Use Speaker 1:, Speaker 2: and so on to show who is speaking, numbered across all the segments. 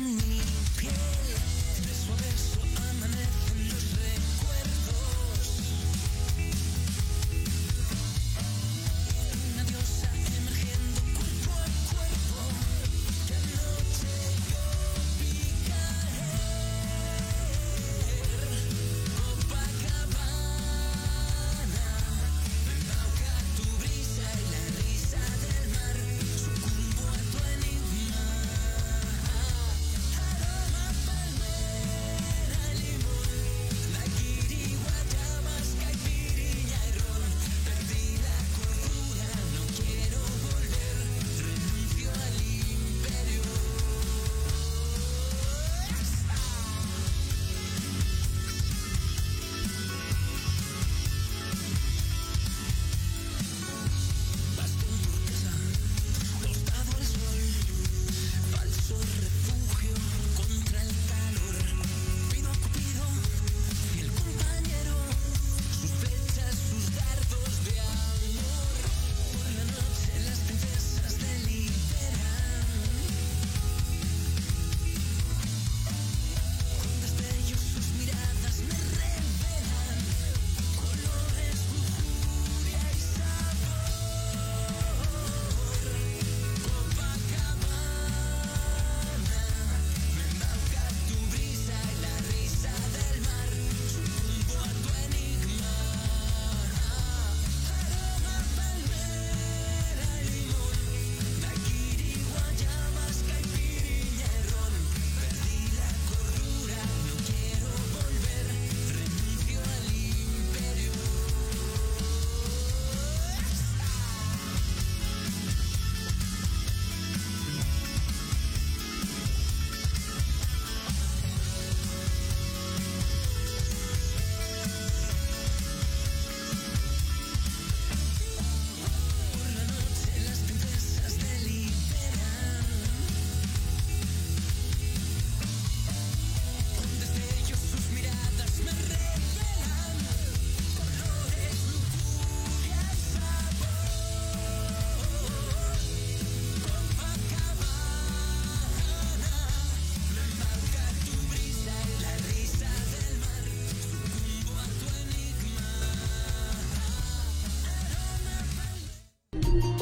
Speaker 1: on me.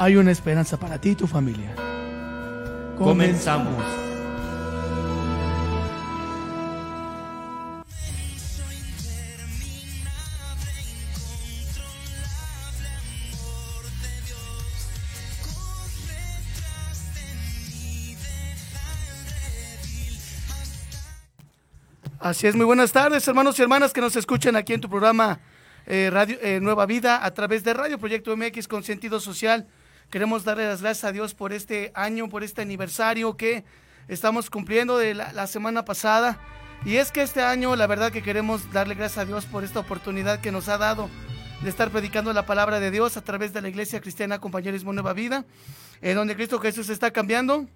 Speaker 2: hay una esperanza para ti y tu familia.
Speaker 3: Comenzamos.
Speaker 2: Así es, muy buenas tardes, hermanos y hermanas que nos escuchan aquí en tu programa eh, Radio eh, Nueva Vida a través de Radio Proyecto MX con sentido social. Queremos darle las gracias a Dios por este año, por este aniversario que estamos cumpliendo de la, semana pasada. Y es que este año, la verdad que queremos darle gracias a Dios por esta oportunidad que nos ha dado de estar predicando la palabra de Dios a través de la Iglesia Cristiana Compañerismo Nueva Vida, en donde Cristo Jesús está cambiando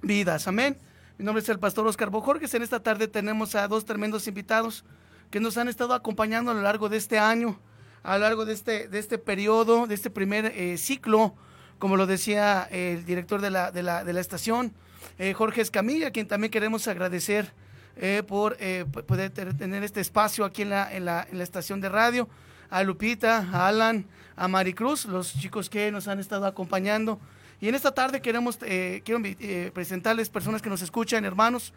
Speaker 2: vidas. Amén. Mi nombre es el pastor Oscar Bojorges. En esta tarde tenemos a dos tremendos invitados que nos han estado acompañando a lo largo de este año, a lo largo de este, de este periodo, de este primer eh, ciclo, como lo decía el director de la, de la, de la estación, eh, Jorge Escamilla, quien también queremos agradecer eh, por eh, poder tener este espacio aquí en la, en, la, en la estación de radio, a Lupita, a Alan, a Maricruz, los chicos que nos han estado acompañando. Y en esta tarde queremos eh, quiero eh, presentarles personas que nos escuchan, hermanos,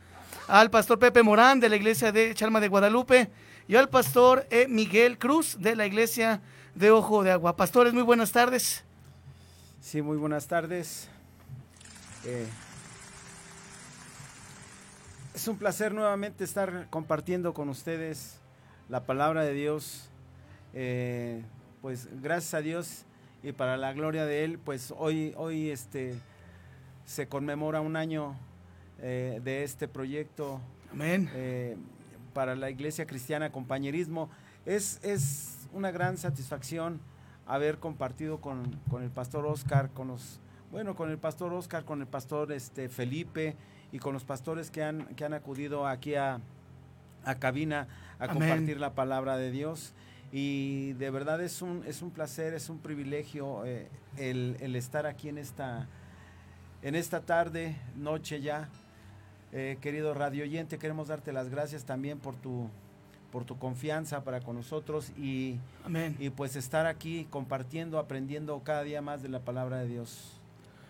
Speaker 2: al pastor Pepe Morán de la iglesia de Chalma de Guadalupe y al pastor eh, Miguel Cruz de la iglesia de Ojo de Agua. Pastores, muy buenas tardes.
Speaker 4: Sí, muy buenas tardes. Eh, es un placer nuevamente estar compartiendo con ustedes la palabra de Dios. Eh, pues gracias a Dios y para la gloria de Él, pues hoy, hoy este, se conmemora un año eh, de este proyecto
Speaker 2: Amén.
Speaker 4: para la Iglesia Cristiana Compañerismo. Es, es una gran satisfacción haber compartido con, con el pastor Oscar, con los, bueno, con el pastor Oscar, con el pastor este, Felipe y con los pastores que han, que han acudido aquí a, a cabina a
Speaker 2: Amén.
Speaker 4: compartir la palabra de Dios. Y de verdad es un, es un placer, es un privilegio eh, el, el estar aquí en esta, en esta tarde, noche ya. Eh, querido radio oyente, queremos darte las gracias también por tu, por tu confianza para con nosotros y,
Speaker 2: Amén.
Speaker 4: y pues estar aquí compartiendo, aprendiendo cada día más de la palabra de Dios.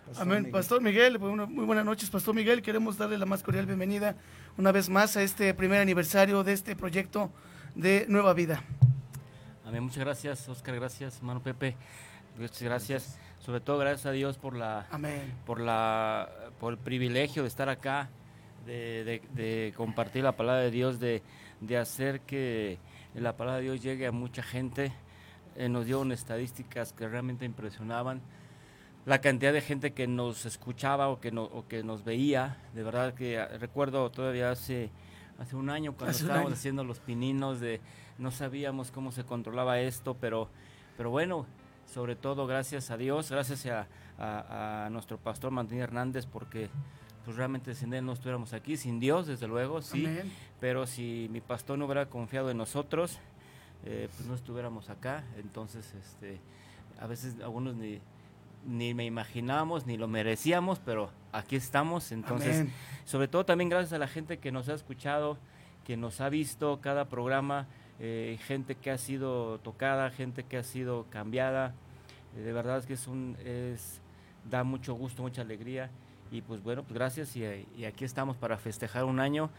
Speaker 4: Pastor
Speaker 2: Amén.
Speaker 4: Miguel.
Speaker 2: Pastor Miguel, bueno, muy buenas noches, Pastor Miguel. Queremos darle la más cordial bienvenida una vez más a este primer aniversario de este proyecto de Nueva Vida.
Speaker 3: Amén. Muchas gracias, Oscar. Gracias, hermano Pepe. Muchas gracias. Sobre todo gracias a Dios por la,
Speaker 2: Amén.
Speaker 3: por la, por el privilegio de estar acá, de, de- de compartir la palabra de Dios, de, de hacer que la palabra de Dios llegue a mucha gente. Eh, nos unas estadísticas que realmente impresionaban. La cantidad de gente que nos escuchaba o que, no- o que nos veía, de verdad que ah, recuerdo todavía hace, hace un año cuando
Speaker 2: Hace
Speaker 3: estábamos
Speaker 2: año.
Speaker 3: haciendo los pininos de no sabíamos cómo se controlaba esto, pero, pero bueno, sobre todo gracias a Dios, gracias a, a- a nuestro pastor Martín Hernández, porque pues realmente sin él no estuviéramos aquí, sin Dios desde luego, sí,
Speaker 2: Amén.
Speaker 3: pero si mi pastor no hubiera confiado en nosotros, eh, pues no estuviéramos acá, entonces este, a veces algunos ni, ni me imaginábamos, ni lo merecíamos, pero aquí estamos, entonces
Speaker 2: Amén.
Speaker 3: sobre todo también gracias a la gente que nos ha escuchado, que nos ha visto cada programa, eh, gente que ha sido tocada, gente que ha sido cambiada. Eh, de verdad es que es un, es, da mucho gusto, mucha alegría. Y pues bueno, pues gracias y, y aquí estamos para festejar un año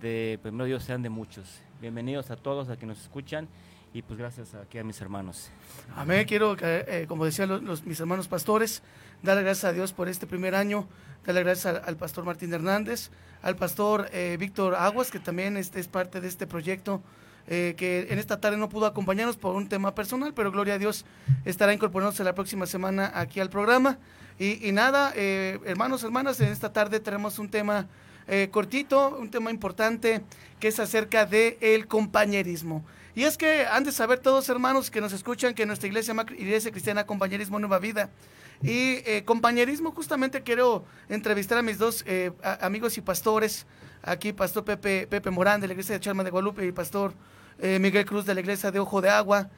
Speaker 3: de primero Dios sean de muchos. Bienvenidos a todos a que nos escuchan y pues gracias aquí a mis hermanos.
Speaker 2: Amén. Quiero, eh, eh, como decían los, los- mis hermanos pastores, darle gracias a Dios por este primer año, darle gracias al, al pastor Martín Hernández, al pastor eh, Víctor Aguas, que también este es parte de este proyecto, eh, que en esta tarde no pudo acompañarnos por un tema personal, pero gloria a Dios estará incorporándose la próxima semana aquí al programa. Y, y nada, eh, hermanos, hermanas, en esta tarde tenemos un tema eh, cortito, un tema importante, que es acerca del el compañerismo. Y es que han de saber todos hermanos que nos escuchan que nuestra iglesia, iglesia cristiana Compañerismo Nueva Vida. Y eh, compañerismo, justamente quiero entrevistar a mis dos eh, amigos y pastores. Aquí, Pastor Pepe, Pepe Morán de la iglesia de Charma de Guadalupe y Pastor eh, Miguel Cruz de la iglesia de Ojo de Agua.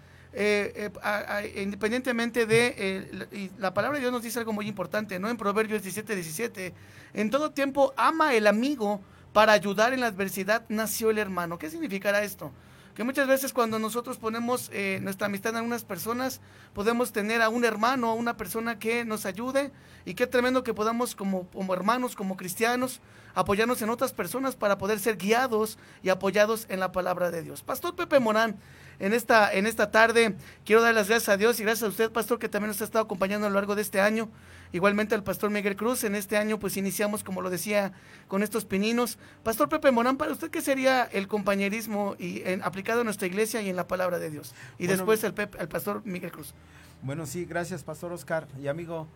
Speaker 2: independientemente de, la palabra de Dios nos dice algo muy importante, ¿no? En Proverbios 17, 17, en todo tiempo ama el amigo para ayudar en la adversidad nació el hermano. ¿Qué significará esto? Que muchas veces cuando nosotros ponemos eh, nuestra amistad en algunas personas, podemos tener a un hermano, a una persona que nos ayude y qué tremendo que podamos como, como hermanos, como cristianos, apoyarnos en otras personas para poder ser guiados y apoyados en la palabra de Dios. Pastor Pepe Morán, en esta, en esta tarde quiero dar las gracias a Dios y gracias a usted, Pastor, que también nos ha estado acompañando a lo largo de este año. Igualmente al pastor Miguel Cruz, en este año pues iniciamos, como lo decía, con estos pininos. Pastor Pepe Morán, para usted, ¿qué sería el compañerismo y, en, aplicado en nuestra iglesia y en la palabra de Dios? Y después el, el pastor Miguel Cruz.
Speaker 4: Bueno, sí, gracias, Pastor Oscar y amigo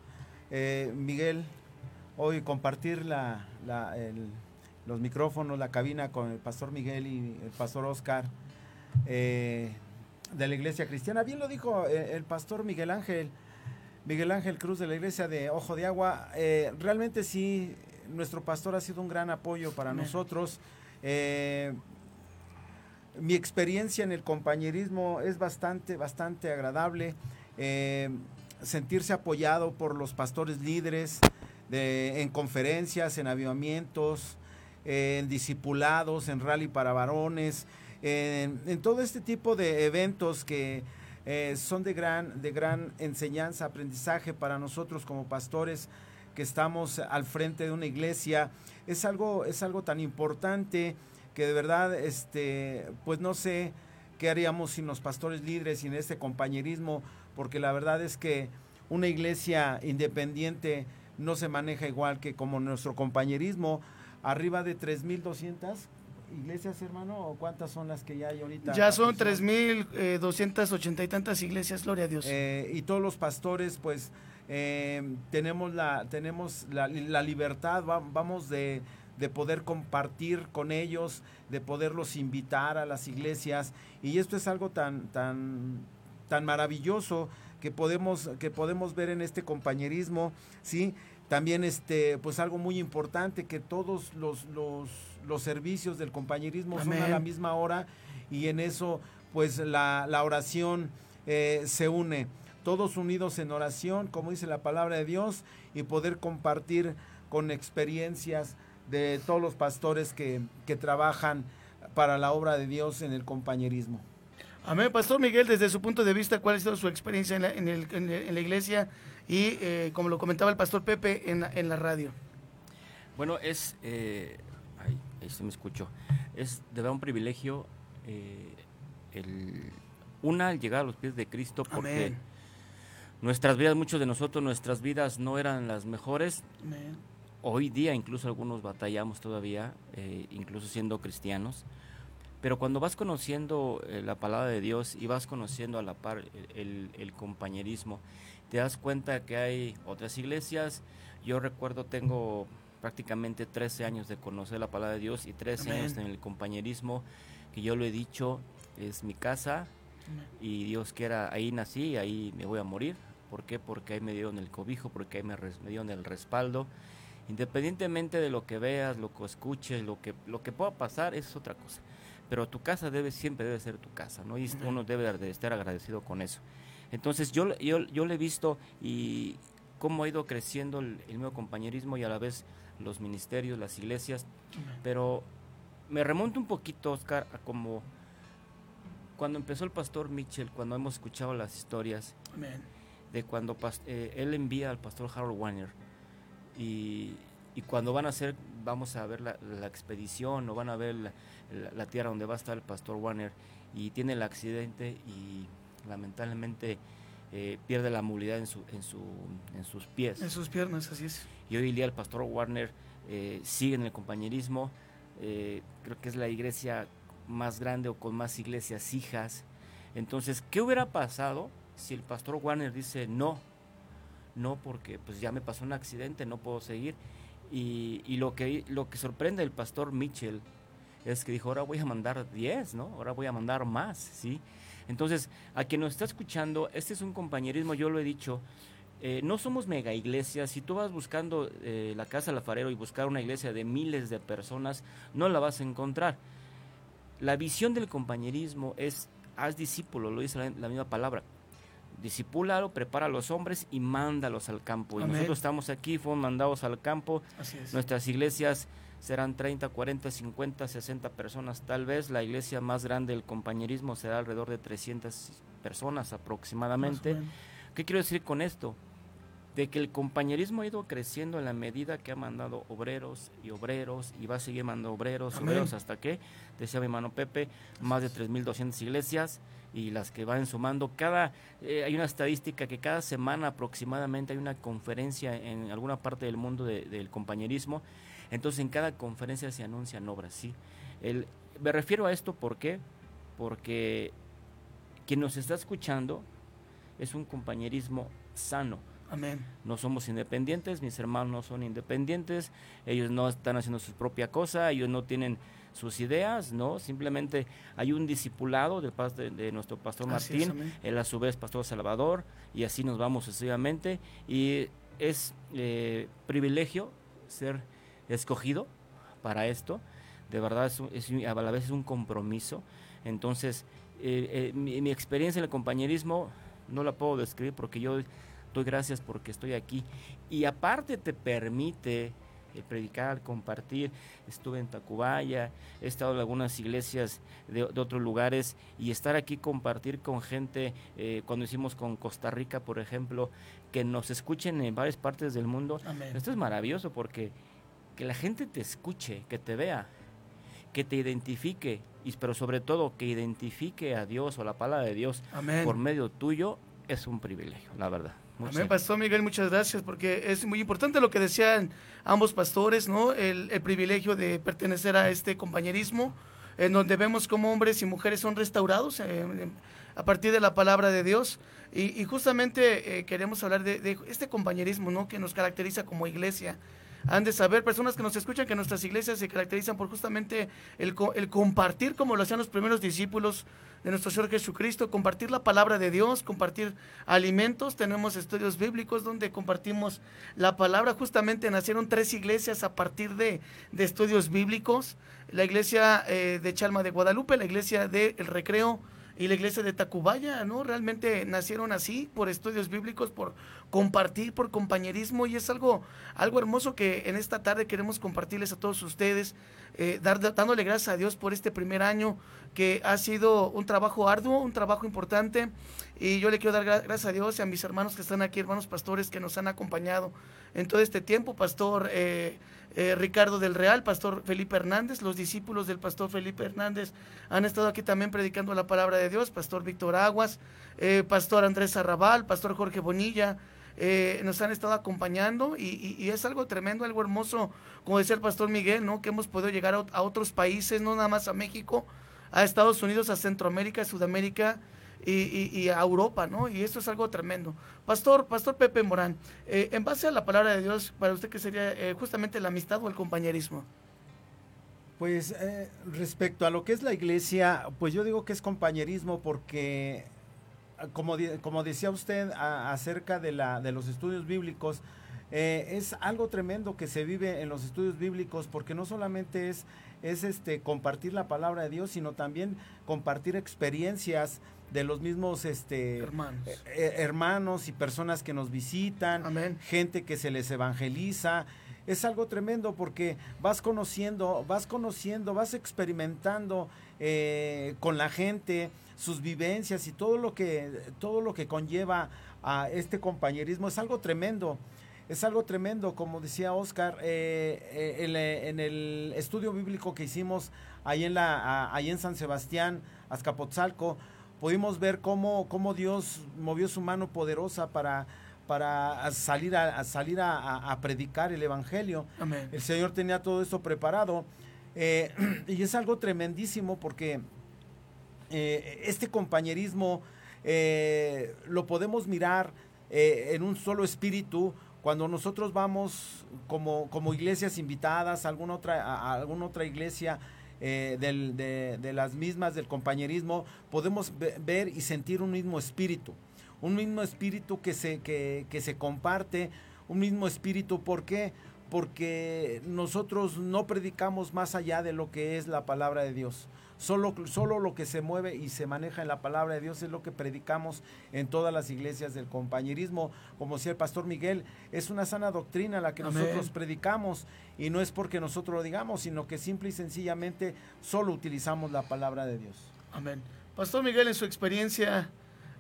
Speaker 4: eh, Miguel. Hoy compartir la, los micrófonos, la cabina con el pastor Miguel y el pastor Oscar eh, de la iglesia cristiana. Bien lo dijo eh, el pastor Miguel Ángel Miguel Ángel Cruz de la iglesia de Ojo de Agua. Eh, realmente sí, nuestro pastor ha sido un gran apoyo para nosotros. Eh, mi experiencia en el compañerismo es bastante, bastante agradable. Eh, sentirse apoyado por los pastores líderes en conferencias, en avivamientos, en discipulados, en rally para varones, en todo este tipo de eventos que eh, son de gran, de gran enseñanza, aprendizaje para nosotros como pastores que estamos al frente de una iglesia. Es algo, es algo tan importante que de verdad, este, pues no sé qué haríamos sin los pastores líderes, sin este compañerismo, porque la verdad es que una iglesia independiente no se maneja igual que como nuestro compañerismo. Arriba de 3.200 iglesias, hermano, o cuántas son las que ya hay ahorita?
Speaker 2: Ya son 3.280 eh, y tantas iglesias, gloria a Dios.
Speaker 4: Eh, y todos los pastores, pues, eh, tenemos la tenemos la, libertad, vamos de, de, poder compartir con ellos, de poderlos invitar a las iglesias, y esto es algo tan, tan, tan maravilloso que podemos, que podemos ver en este compañerismo, ¿sí? También, este, pues algo muy importante, que todos los, los los servicios del compañerismo son a la misma hora y en eso pues la, oración eh, se une. Todos unidos en oración, como dice la palabra de Dios, y poder compartir con experiencias de todos los pastores que, trabajan para la obra de Dios en el compañerismo.
Speaker 2: Amén. Pastor Miguel, desde su punto de vista, ¿cuál ha sido su experiencia en la, en la iglesia y, eh, como lo comentaba el pastor Pepe, en, en la radio?
Speaker 3: Bueno, es eh, ahí se me escuchó, es de verdad un privilegio eh, el, una, llegar a los pies de Cristo porque nuestras vidas, muchos de nosotros, nuestras vidas no eran las mejores. Hoy día incluso algunos batallamos todavía, eh, incluso siendo cristianos. Pero cuando vas conociendo eh, la palabra de Dios y vas conociendo a la par el, el, compañerismo, te das cuenta que hay otras iglesias. Yo recuerdo, tengo prácticamente 13 años de conocer la palabra de Dios y 13 años en el compañerismo, que yo lo he dicho, es mi casa y Dios quiera, ahí nací ahí me voy a morir. ¿Por qué? Porque ahí me dieron el cobijo, porque ahí me, me dieron el respaldo. Independientemente de lo que veas, lo que escuches, lo que, lo que pueda pasar, es otra cosa. Pero tu casa debe siempre debe ser tu casa, ¿no? Y uno debe de estar agradecido con eso. Entonces yo, yo, yo le he visto y cómo ha ido creciendo el, el mío compañerismo y a la vez los ministerios, las iglesias, pero me remonto un poquito, Oscar, a como cuando empezó el pastor Mitchell, cuando hemos escuchado las historias de cuando eh, él envía al pastor Harold Warner y, cuando van a hacer, vamos a ver la, expedición o van a ver la, tierra donde va a estar el pastor Warner y tiene el accidente y lamentablemente eh, pierde la movilidad en, su, en, su, en sus pies.
Speaker 2: En sus piernas, así es.
Speaker 3: Y hoy día el pastor Warner eh, sigue en el compañerismo. Eh, creo que es la iglesia más grande o con más iglesias hijas. Entonces, ¿qué hubiera pasado si el pastor Warner dice no? No, porque pues ya me pasó un accidente, no puedo seguir. Y, y lo, que, lo que sorprende el pastor Mitchell es que dijo, ahora voy a mandar 10, ¿no? Ahora voy a mandar más, ¿sí? Entonces, a quien nos está escuchando, este es un compañerismo, yo lo he dicho, eh, no somos mega iglesias. Si tú vas buscando eh, la casa del alfarero y buscar una iglesia de miles de personas, no la vas a encontrar. La visión del compañerismo es haz discípulo, lo dice la, misma palabra. Discipúlalo, prepara a los hombres y mándalos al campo. Y nosotros estamos aquí, fuimos mandados al campo. Nuestras iglesias serán 30, 40, 50, 60 personas. Tal vez la iglesia más grande del compañerismo será alrededor de 300 personas aproximadamente. ¿Qué quiero decir con esto? de que el compañerismo ha ido creciendo en la medida que ha mandado obreros y obreros y va a seguir mandando obreros, y obreros hasta que, decía mi hermano Pepe, más de 3.200 iglesias y las que van sumando. Cada, eh, hay una estadística que cada semana aproximadamente hay una conferencia en alguna parte del mundo del compañerismo, entonces en cada conferencia se anuncian obras, ¿sí? El, me refiero a esto ¿por qué? porque quien nos está escuchando es un compañerismo sano
Speaker 2: Amén.
Speaker 3: No somos independientes, mis hermanos no son independientes, ellos no están haciendo su propia cosa, ellos no tienen sus ideas, ¿no? Simplemente hay un discipulado de, de, de nuestro pastor Martín, él a su vez pastor Salvador, y así nos vamos sucesivamente. Y es eh, privilegio ser escogido para esto, de verdad es, a la vez es un compromiso. Entonces, eh, eh, mi, mi experiencia en el compañerismo no la puedo describir porque yo doy gracias porque estoy aquí. Y aparte te permite eh, predicar, compartir. Estuve en Tacubaya, he estado en algunas iglesias de, otros lugares y estar aquí, compartir con gente, cuando hicimos con Costa Rica, por ejemplo, que nos escuchen en varias partes del mundo. Esto es maravilloso porque que la gente te escuche, que te vea, que te identifique, y, pero sobre todo que identifique a Dios o la palabra de Dios por medio tuyo, es un privilegio, la verdad.
Speaker 2: Amén, Pastor Miguel, muchas gracias, porque es muy importante lo que decían ambos pastores, ¿no? El, privilegio de pertenecer a este compañerismo, en donde vemos cómo hombres y mujeres son restaurados eh, a partir de la palabra de Dios. Y, justamente eh, queremos hablar de, de, este compañerismo, ¿no? Que nos caracteriza como iglesia han de saber, personas que nos escuchan, que nuestras iglesias se caracterizan por justamente el, el, compartir, como lo hacían los primeros discípulos de nuestro Señor Jesucristo, compartir la palabra de Dios, compartir alimentos. Tenemos estudios bíblicos donde compartimos la palabra. Justamente nacieron tres iglesias a partir de, de estudios bíblicos. La iglesia eh, de Chalma de Guadalupe, la iglesia del Recreo, y la iglesia de Tacubaya, ¿no? Realmente nacieron así, por estudios bíblicos, por compartir, por compañerismo, y es algo, algo hermoso que en esta tarde queremos compartirles a todos ustedes, eh, dar, dándole gracias a Dios por este primer año, que ha sido un trabajo arduo, un trabajo importante, y yo le quiero dar gracias a Dios y a mis hermanos que están aquí, hermanos pastores que nos han acompañado en todo este tiempo, pastor. Eh, eh, Ricardo del Real, Pastor Felipe Hernández, los discípulos del Pastor Felipe Hernández han estado aquí también predicando la palabra de Dios, Pastor Víctor Aguas, eh, Pastor Andrés Arrabal, Pastor Jorge Bonilla, eh, nos han estado acompañando y, es algo tremendo, algo hermoso, como decía el Pastor Miguel, ¿no? que hemos podido llegar a otros países, no nada más a México, a Estados Unidos, a Centroamérica, a Sudamérica, y, a Europa, ¿no? Y esto es algo tremendo. Pastor, Pastor Pepe Morán, eh, en base a la palabra de Dios, para usted, ¿qué sería eh, justamente la amistad o el compañerismo?
Speaker 4: Pues eh, respecto a lo que es la iglesia, pues yo digo que es compañerismo porque, como, como decía usted acerca de, la, de los estudios bíblicos, es algo tremendo que se vive en los estudios bíblicos porque no solamente es, es este, compartir la palabra de Dios, sino también compartir experiencias de los mismos este,
Speaker 2: hermanos. Eh,
Speaker 4: eh, hermanos y personas que nos visitan, gente que se les evangeliza. Es algo tremendo porque vas conociendo, vas conociendo, vas experimentando eh, con la gente sus vivencias y todo lo que todo lo que conlleva a este compañerismo es algo tremendo. Es algo tremendo, como decía Oscar, en, el estudio bíblico que hicimos ahí en, la, ahí en San Sebastián, Azcapotzalco, pudimos ver cómo, cómo Dios movió su mano poderosa para, para salir, a, salir a, predicar el Evangelio. El Señor tenía todo esto preparado. Eh, y es algo tremendísimo porque eh, este compañerismo eh, lo podemos mirar en un solo espíritu cuando nosotros vamos como, como iglesias invitadas a alguna otra, a alguna otra iglesia eh, de, las mismas, del compañerismo, podemos ver y sentir un mismo espíritu, un mismo espíritu que se, que, que se comparte, un mismo espíritu, ¿por qué? Porque nosotros no predicamos más allá de lo que es la palabra de Dios. Solo, solo lo que se mueve y se maneja en la palabra de Dios es lo que predicamos en todas las iglesias del compañerismo. Como decía el pastor Miguel, es una sana doctrina la que nosotros predicamos y no es porque nosotros lo digamos, sino que simple y sencillamente solo utilizamos la palabra de Dios.
Speaker 2: Amén. Pastor Miguel, en su experiencia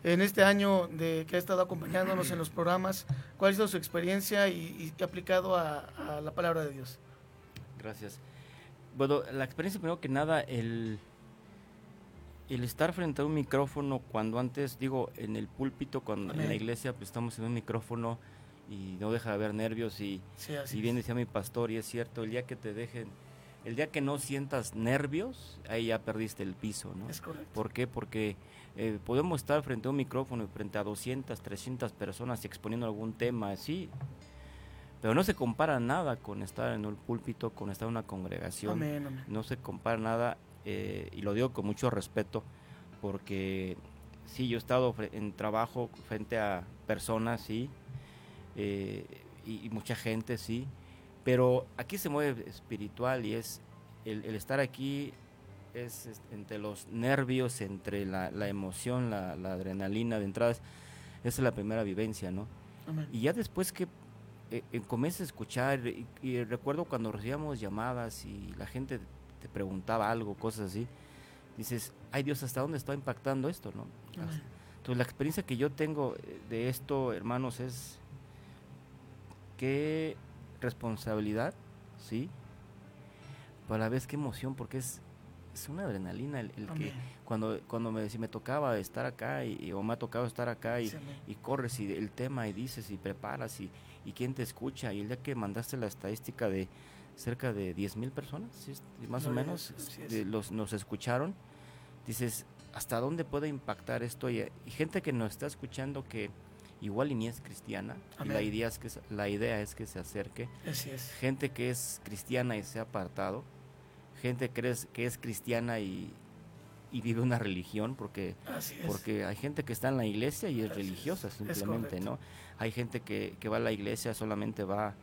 Speaker 2: en este año de que ha estado acompañándonos en los programas, ¿cuál ha sido su experiencia y, y aplicado a, a la palabra de Dios?
Speaker 3: Gracias. Bueno, la experiencia primero que nada, el, el estar frente a un micrófono cuando antes, digo, en el púlpito, cuando en la iglesia pues estamos en un micrófono y no deja de haber nervios y, si bien decía mi pastor y es cierto, el día que te dejen, el día que no sientas nervios, ahí ya perdiste el piso, ¿no?
Speaker 2: Es correcto.
Speaker 3: ¿Por qué? Porque eh, podemos estar frente a un micrófono y frente a 200, 300 personas exponiendo algún tema así, pero no se compara nada con estar en un púlpito, con estar en una congregación. No se compara nada eh, y lo digo con mucho respeto, porque sí, yo he estado en trabajo frente a personas, sí, eh, y, mucha gente, sí, pero aquí se mueve espiritual y es el, estar aquí es, entre los nervios, entre la, emoción, la, adrenalina de entradas, esa es la primera vivencia, ¿no? Y ya después que eh, comienza a escuchar, y, recuerdo cuando recibíamos llamadas y la gente te preguntaba algo, cosas así, dices, ay Dios, ¿hasta dónde está impactando esto? ¿no? Entonces la experiencia que yo tengo eh, de esto, hermanos, es qué responsabilidad, ¿sí? Pero a la vez qué emoción, porque es, es una adrenalina el, que cuando, cuando me, si me tocaba estar acá y, o me ha tocado estar acá y, y corres y el tema y dices y preparas y, y quién te escucha y el día que mandaste la estadística de cerca de 10 mil personas, más o menos, los, nos escucharon. Dices, ¿hasta dónde puede impactar esto? Y, gente que nos está escuchando que igual y ni es cristiana, la idea, es que, la idea es que se acerque. Gente que es cristiana y se ha apartado. Gente que es, que es cristiana y, vive una religión, porque, porque hay gente que está en la iglesia y es religiosa simplemente, ¿no? Hay gente que, que va a la iglesia, solamente va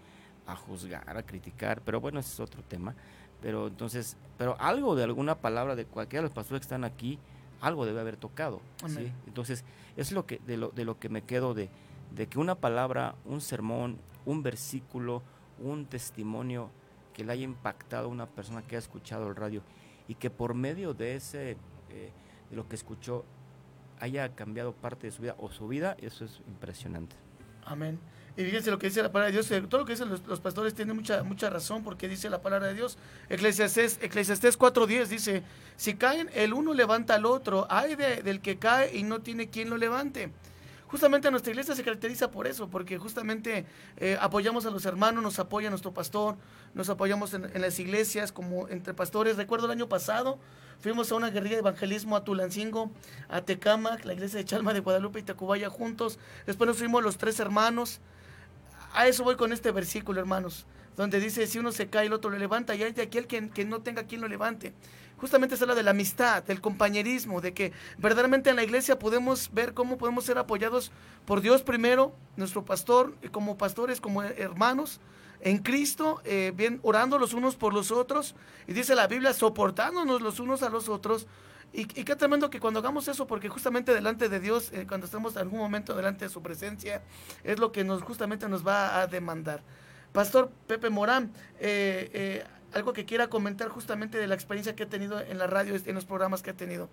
Speaker 3: a juzgar, a criticar, pero bueno, ese es otro tema. Pero entonces, pero algo de alguna palabra de cualquiera de los pastores que están aquí, algo debe haber tocado. ¿sí? Entonces, es lo que, de, lo, de lo que me quedo de, de que una palabra, un sermón, un versículo, un testimonio que le haya impactado a una persona que ha escuchado el radio y que por medio de ese, eh, de lo que escuchó, haya cambiado parte de su vida o su vida, eso es impresionante.
Speaker 2: Amén. Y fíjense lo que dice la palabra de Dios. Eh, todo lo que dicen los, pastores tiene mucha, mucha razón porque dice la palabra de Dios. Eclesiastés, Eclesiastés 4.10 dice, si caen, el uno levanta al otro. Hay del que cae y no tiene quien lo levante. Justamente nuestra iglesia se caracteriza por eso, porque justamente eh, apoyamos a los hermanos, nos apoya nuestro pastor, nos apoyamos en, las iglesias como entre pastores. Recuerdo el año pasado, fuimos a una guerrilla de evangelismo a Tulancingo, a Tecamac, la iglesia de Chalma de Guadalupe y Tacubaya juntos. Después nos fuimos los tres hermanos a eso voy con este versículo, hermanos, donde dice, si uno se cae, el otro lo levanta, y hay de aquel que, que no tenga quien lo levante. Justamente se habla de la amistad, del compañerismo, de que verdaderamente en la iglesia podemos ver cómo podemos ser apoyados por Dios primero, nuestro pastor, como pastores, como hermanos, en Cristo, eh, bien orando los unos por los otros, y dice la Biblia, soportándonos los unos a los otros, y, qué tremendo que cuando hagamos eso, porque justamente delante de Dios, eh, cuando estemos en algún momento delante de su presencia, es lo que nos justamente nos va a demandar. Pastor Pepe Morán, eh, eh, algo que quiera comentar justamente de la experiencia que ha tenido en la radio, en los programas que ha tenido.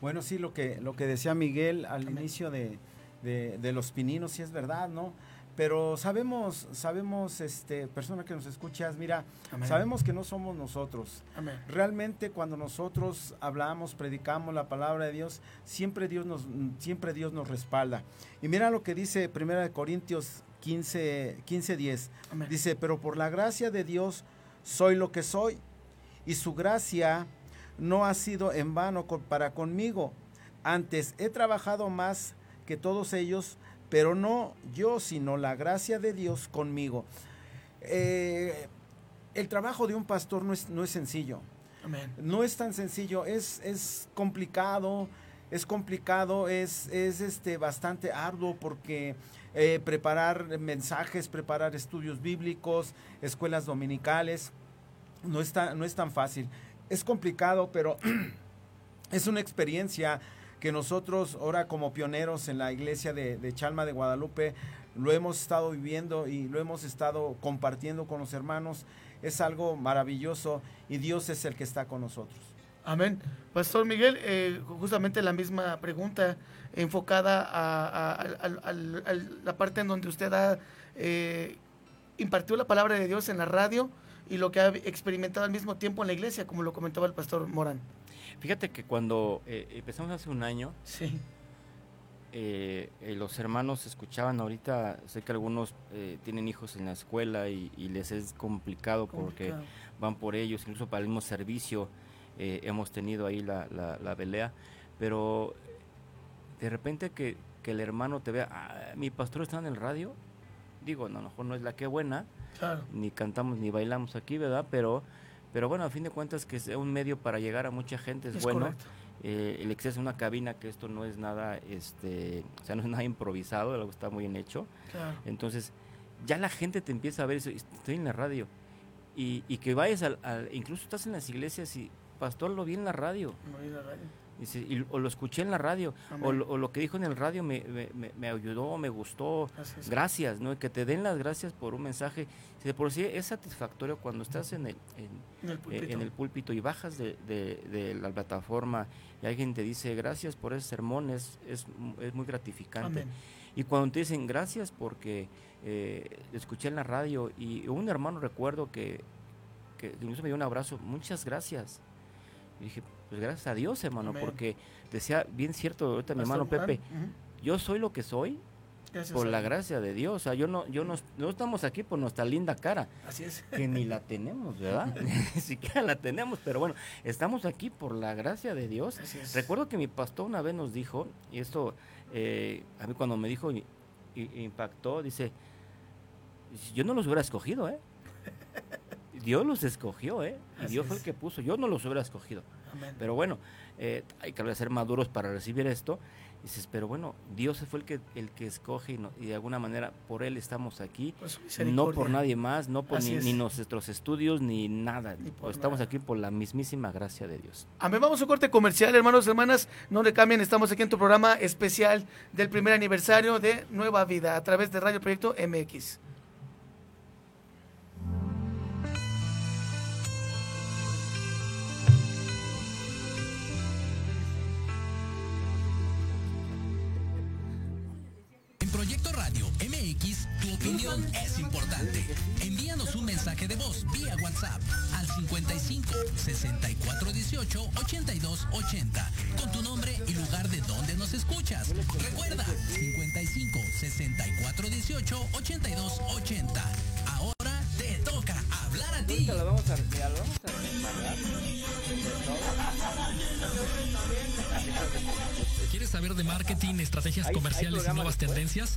Speaker 4: Bueno, sí, lo que, lo que decía Miguel al inicio de, de, de, los pininos, sí es verdad, ¿no? Pero sabemos, sabemos, este, persona que nos escuchas, mira, sabemos que no somos nosotros. Realmente cuando nosotros hablamos, predicamos la palabra de Dios, siempre Dios nos, siempre Dios nos respalda. Y mira lo que dice Primera de Corintios 15, 15 10. Dice, pero por la gracia de Dios soy lo que soy, y su gracia no ha sido en vano para conmigo. Antes he trabajado más que todos ellos pero no yo, sino la gracia de Dios conmigo. Eh, el trabajo de un pastor no es, no es sencillo. No es tan sencillo, es, es complicado, es complicado, es, es este, bastante arduo porque eh, preparar mensajes, preparar estudios bíblicos, escuelas dominicales, no, está, no es tan fácil. Es complicado, pero es una experiencia que nosotros ahora como pioneros en la iglesia de, de Chalma de Guadalupe lo hemos estado viviendo y lo hemos estado compartiendo con los hermanos es algo maravilloso y Dios es el que está con nosotros.
Speaker 2: Amén. Pastor Miguel, eh, justamente la misma pregunta enfocada a, la parte en donde usted ha eh, impartió la palabra de Dios en la radio y lo que ha experimentado al mismo tiempo en la iglesia, como lo comentaba el pastor Morán.
Speaker 3: Fíjate que cuando eh, empezamos hace un año,
Speaker 2: sí.
Speaker 3: Eh, eh, los hermanos escuchaban ahorita, sé que algunos eh, tienen hijos en la escuela y, les es complicado, porque van por ellos, incluso para el mismo servicio hemos tenido ahí la, la, pelea, pero de repente que, el hermano te vea, ah, mi pastor está en el radio, digo, no, a lo mejor no es la que buena, ni cantamos ni bailamos aquí, ¿verdad? Pero, pero bueno, a fin de cuentas que sea un medio para llegar a mucha gente es, bueno. Eh, el exceso de una cabina, que esto no es nada, este, o sea, no es nada improvisado, algo está muy bien hecho. Entonces, ya la gente te empieza a ver, estoy en la radio. Y, y que vayas al, incluso estás en las iglesias y, pastor, lo vi en la radio.
Speaker 2: la radio.
Speaker 3: y, o lo escuché en la radio, o lo, que dijo en el radio me, me, ayudó, me gustó. Gracias, ¿no? Que te den las gracias por un mensaje. De por sí es satisfactorio cuando estás en el, en, el, púlpito. y bajas de, de, la plataforma y alguien te dice gracias por ese sermón, es, es, muy gratificante. Y cuando te dicen gracias porque eh, escuché en la radio y un hermano recuerdo que, que incluso me dio un abrazo, muchas gracias. Y dije, pues gracias a Dios, hermano, porque decía bien cierto ahorita mi hermano Pepe, yo soy lo que soy por la gracia de Dios. O sea, yo no, yo no, no, estamos aquí por nuestra linda cara.
Speaker 2: Así es.
Speaker 3: Que ni la tenemos, ¿verdad? ni siquiera la tenemos, pero bueno, estamos aquí por la gracia de Dios.
Speaker 2: Así es.
Speaker 3: Recuerdo que mi pastor una vez nos dijo, y esto eh, a mí cuando me dijo impactó, dice, yo no los hubiera escogido, ¿eh? Dios los escogió, ¿eh? Y Dios fue el que puso, yo no los hubiera escogido. Pero bueno, eh, hay que ser maduros para recibir esto. dices, pero bueno, Dios fue el que, el que escoge y, de alguna manera por Él estamos aquí. Pues, no por nadie más, no por ni, nuestros estudios, ni nada. estamos aquí por la mismísima gracia de Dios.
Speaker 2: Amén, vamos a un corte comercial, hermanos, hermanas. No le cambien, estamos aquí en tu programa especial del primer aniversario de Nueva Vida a través de Radio Proyecto MX.
Speaker 5: Opinión es importante. Envíanos un mensaje de voz vía WhatsApp al 55 64 18 82 80 con tu nombre y lugar de donde nos escuchas. Recuerda 55 64 18 82 80. Ahora te toca hablar a ti.
Speaker 3: vamos a,
Speaker 5: ¿Quieres saber de marketing, estrategias comerciales y nuevas tendencias?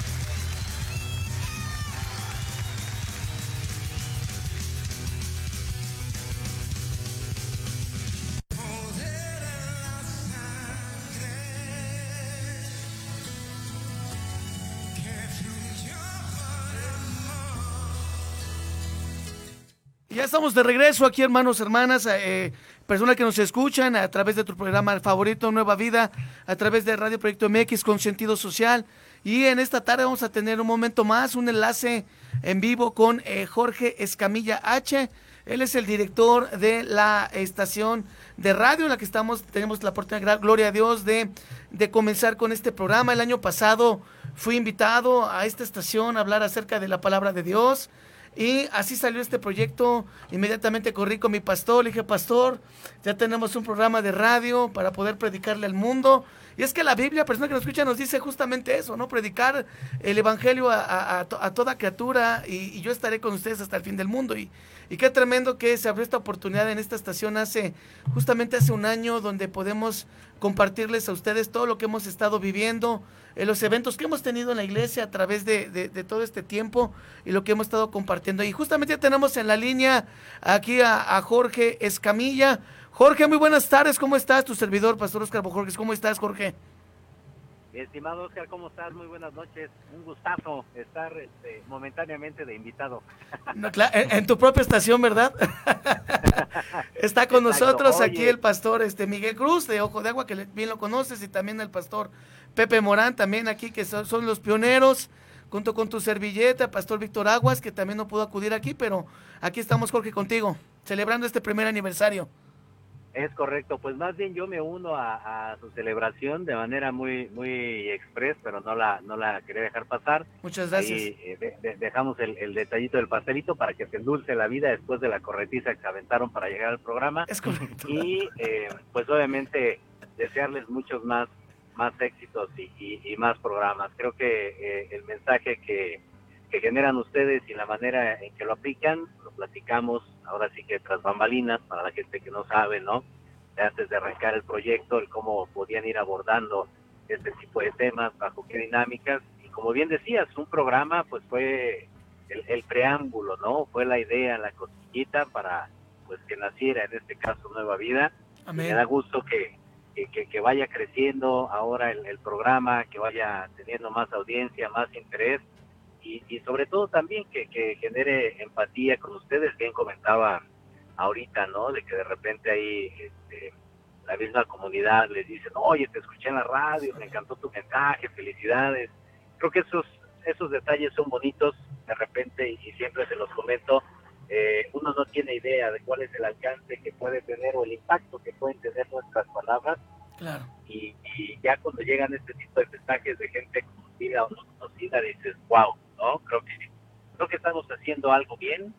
Speaker 2: Estamos de regreso aquí, hermanos, hermanas, eh, personas que nos escuchan a través de tu programa favorito, Nueva Vida, a través de Radio Proyecto MX con sentido social. Y en esta tarde vamos a tener un momento más, un enlace en vivo con eh, Jorge Escamilla H. Él es el director de la estación de radio en la que estamos, tenemos la oportunidad, gloria a Dios, de, de comenzar con este programa. El año pasado fui invitado a esta estación a hablar acerca de la palabra de Dios. Y así salió este proyecto. Inmediatamente corrí con mi pastor, le dije, pastor, ya tenemos un programa de radio para poder predicarle al mundo. Y es que la Biblia, persona que nos escucha, nos dice justamente eso, ¿no? Predicar el Evangelio a, a, toda criatura y, y, yo estaré con ustedes hasta el fin del mundo. Y, y qué tremendo que se abrió esta oportunidad en esta estación hace, justamente hace un año, donde podemos compartirles a ustedes todo lo que hemos estado viviendo, en los eventos que hemos tenido en la iglesia a través de, de, de, todo este tiempo y lo que hemos estado compartiendo. Y justamente tenemos en la línea aquí a, a, Jorge Escamilla. Jorge, muy buenas tardes, ¿cómo estás? Tu servidor, Pastor Oscar Bojorges, ¿cómo estás, Jorge?
Speaker 6: Mi estimado Oscar, ¿cómo estás? Muy buenas noches. Un gustazo estar este, momentáneamente de invitado.
Speaker 2: No, claro, en, en, tu propia estación, ¿verdad? Está con Exacto. nosotros Oye. aquí el pastor este Miguel Cruz de Ojo de Agua, que bien lo conoces, y también el pastor Pepe Morán, también aquí, que son, son los pioneros junto con tu servilleta, Pastor Víctor Aguas, que también no pudo acudir aquí, pero aquí estamos, Jorge, contigo, celebrando este primer aniversario.
Speaker 6: Es correcto, pues más bien yo me uno a, a su celebración de manera muy muy express, pero no la no la quería dejar pasar.
Speaker 2: Muchas gracias.
Speaker 6: Y eh, de, de, dejamos el, el, detallito del pastelito para que se endulce la vida después de la corretiza que se aventaron para llegar al programa.
Speaker 2: Es correcto.
Speaker 6: Y eh, pues obviamente desearles muchos más más éxitos y, y, y más programas. Creo que eh, el mensaje que, que generan ustedes y la manera en que lo aplican, platicamos ahora sí que tras bambalinas, para la gente que no sabe, ¿no? Antes de arrancar el proyecto, el cómo podían ir abordando este tipo de temas, bajo qué dinámicas. Y como bien decías, un programa pues fue el, el preámbulo, ¿no? Fue la idea, la cosquillita para pues que naciera en este caso Nueva Vida.
Speaker 2: Amén.
Speaker 6: Me da gusto que, que, que, vaya creciendo ahora el, el, programa, que vaya teniendo más audiencia, más interés y, y sobre todo también que, que, genere empatía con ustedes. Bien comentaba ahorita, ¿no? De que de repente ahí este, la misma comunidad les dice, oye, te escuché en la radio, me encantó tu mensaje, felicidades. Creo que esos, esos detalles son bonitos de repente y siempre se los comento. Eh, uno no tiene idea de cuál es el alcance que puede tener o el impacto que pueden tener nuestras palabras.
Speaker 2: Claro.
Speaker 6: Y, y, ya cuando llegan este tipo de mensajes de gente conocida o no conocida, dices, wow, ¿no? Creo que, creo que estamos haciendo algo bien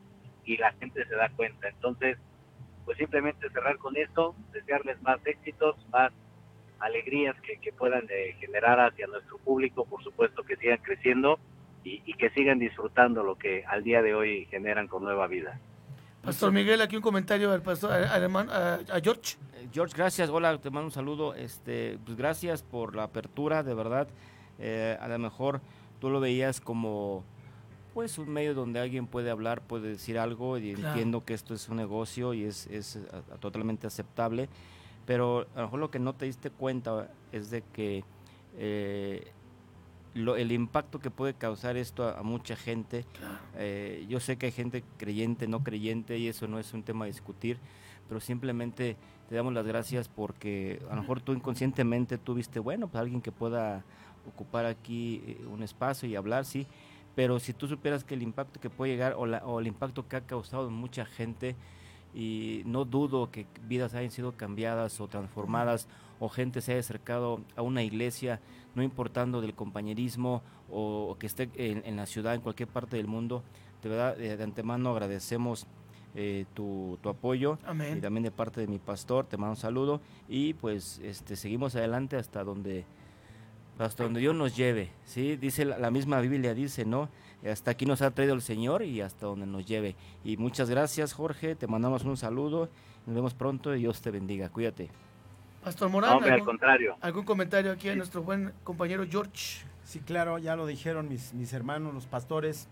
Speaker 6: y la gente se da cuenta. Entonces, pues simplemente cerrar con esto, desearles más éxitos, más alegrías que, que puedan eh, generar hacia nuestro público, por supuesto que sigan creciendo y, y, que sigan disfrutando lo que al día de hoy generan con nueva vida.
Speaker 2: Pastor Miguel, aquí un comentario al pastor alemán, a, a George.
Speaker 3: Eh, George, gracias. Hola, te mando un saludo. Este, pues gracias por la apertura, de verdad. Eh, a lo mejor tú lo veías como pues un medio donde alguien puede hablar, puede decir algo y claro. entiendo que esto es un negocio y es, es a, a, totalmente aceptable, pero a lo mejor lo que no te diste cuenta es de que eh, lo, el impacto que puede causar esto a, a mucha gente,
Speaker 2: claro.
Speaker 3: eh, yo sé que hay gente creyente, no creyente y eso no es un tema a discutir, pero simplemente te damos las gracias porque a lo mejor tú inconscientemente tuviste, bueno, pues alguien que pueda ocupar aquí eh, un espacio y hablar, sí, pero si tú supieras que el impacto que puede llegar o, la, o el impacto que ha causado en mucha gente, y no dudo que vidas hayan sido cambiadas o transformadas o gente se haya acercado a una iglesia, no importando del compañerismo o, o que esté en, en, la ciudad, en cualquier parte del mundo. De verdad, de, de antemano agradecemos eh, tu, tu, apoyo
Speaker 2: Amén.
Speaker 3: y también de parte de mi pastor, te mando un saludo y pues este seguimos adelante hasta donde hasta donde Dios nos lleve, ¿sí? Dice la, la misma Biblia, dice, ¿no? Hasta aquí nos ha traído el Señor y hasta donde nos lleve. Y muchas gracias, Jorge, te mandamos un saludo, nos vemos pronto y Dios te bendiga, cuídate.
Speaker 2: Pastor Morán,
Speaker 6: Hombre, al
Speaker 2: ¿algún,
Speaker 6: contrario.
Speaker 2: algún comentario aquí a nuestro buen compañero George?
Speaker 4: Sí, claro, ya lo dijeron mis, mis hermanos, los pastores,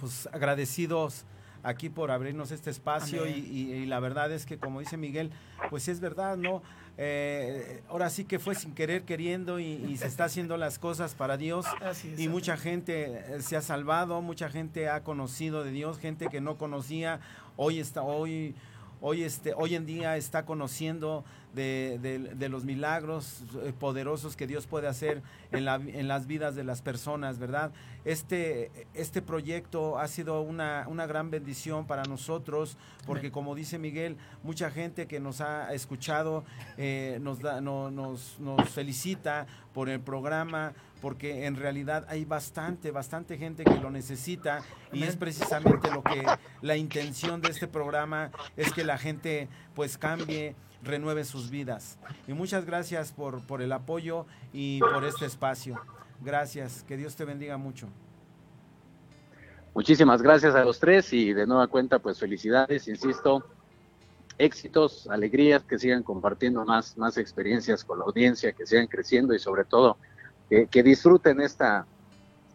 Speaker 4: pues agradecidos aquí por abrirnos este espacio y,
Speaker 2: Amén.
Speaker 4: y- y la verdad es que como dice Miguel, pues es verdad, ¿no? Eh, ahora sí que fue sin querer queriendo y, y se está haciendo las cosas para Dios
Speaker 2: Así es.
Speaker 4: y mucha gente eh, se ha salvado, mucha gente ha conocido de Dios, gente que no conocía, hoy está, hoy, hoy este, hoy en día está conociendo de, de- de los milagros eh, poderosos que Dios puede hacer en, la, en las vidas de las personas, ¿verdad? Este, este proyecto ha sido una, una gran bendición para nosotros, porque como dice Miguel, mucha gente que nos ha escuchado eh, nos, da, no- nos, nos felicita por el programa, porque en realidad hay bastante, bastante gente que lo necesita y es precisamente lo que la intención de este programa es que la gente pues cambie, renueve sus vidas. Y muchas gracias por, por el apoyo y por este espacio. Gracias, que Dios te bendiga mucho.
Speaker 7: Muchísimas gracias a los tres y de nueva cuenta, pues felicidades, insisto, éxitos, alegrías, que sigan compartiendo más, más experiencias con la audiencia, que sigan creciendo y sobre todo que, disfruten esta,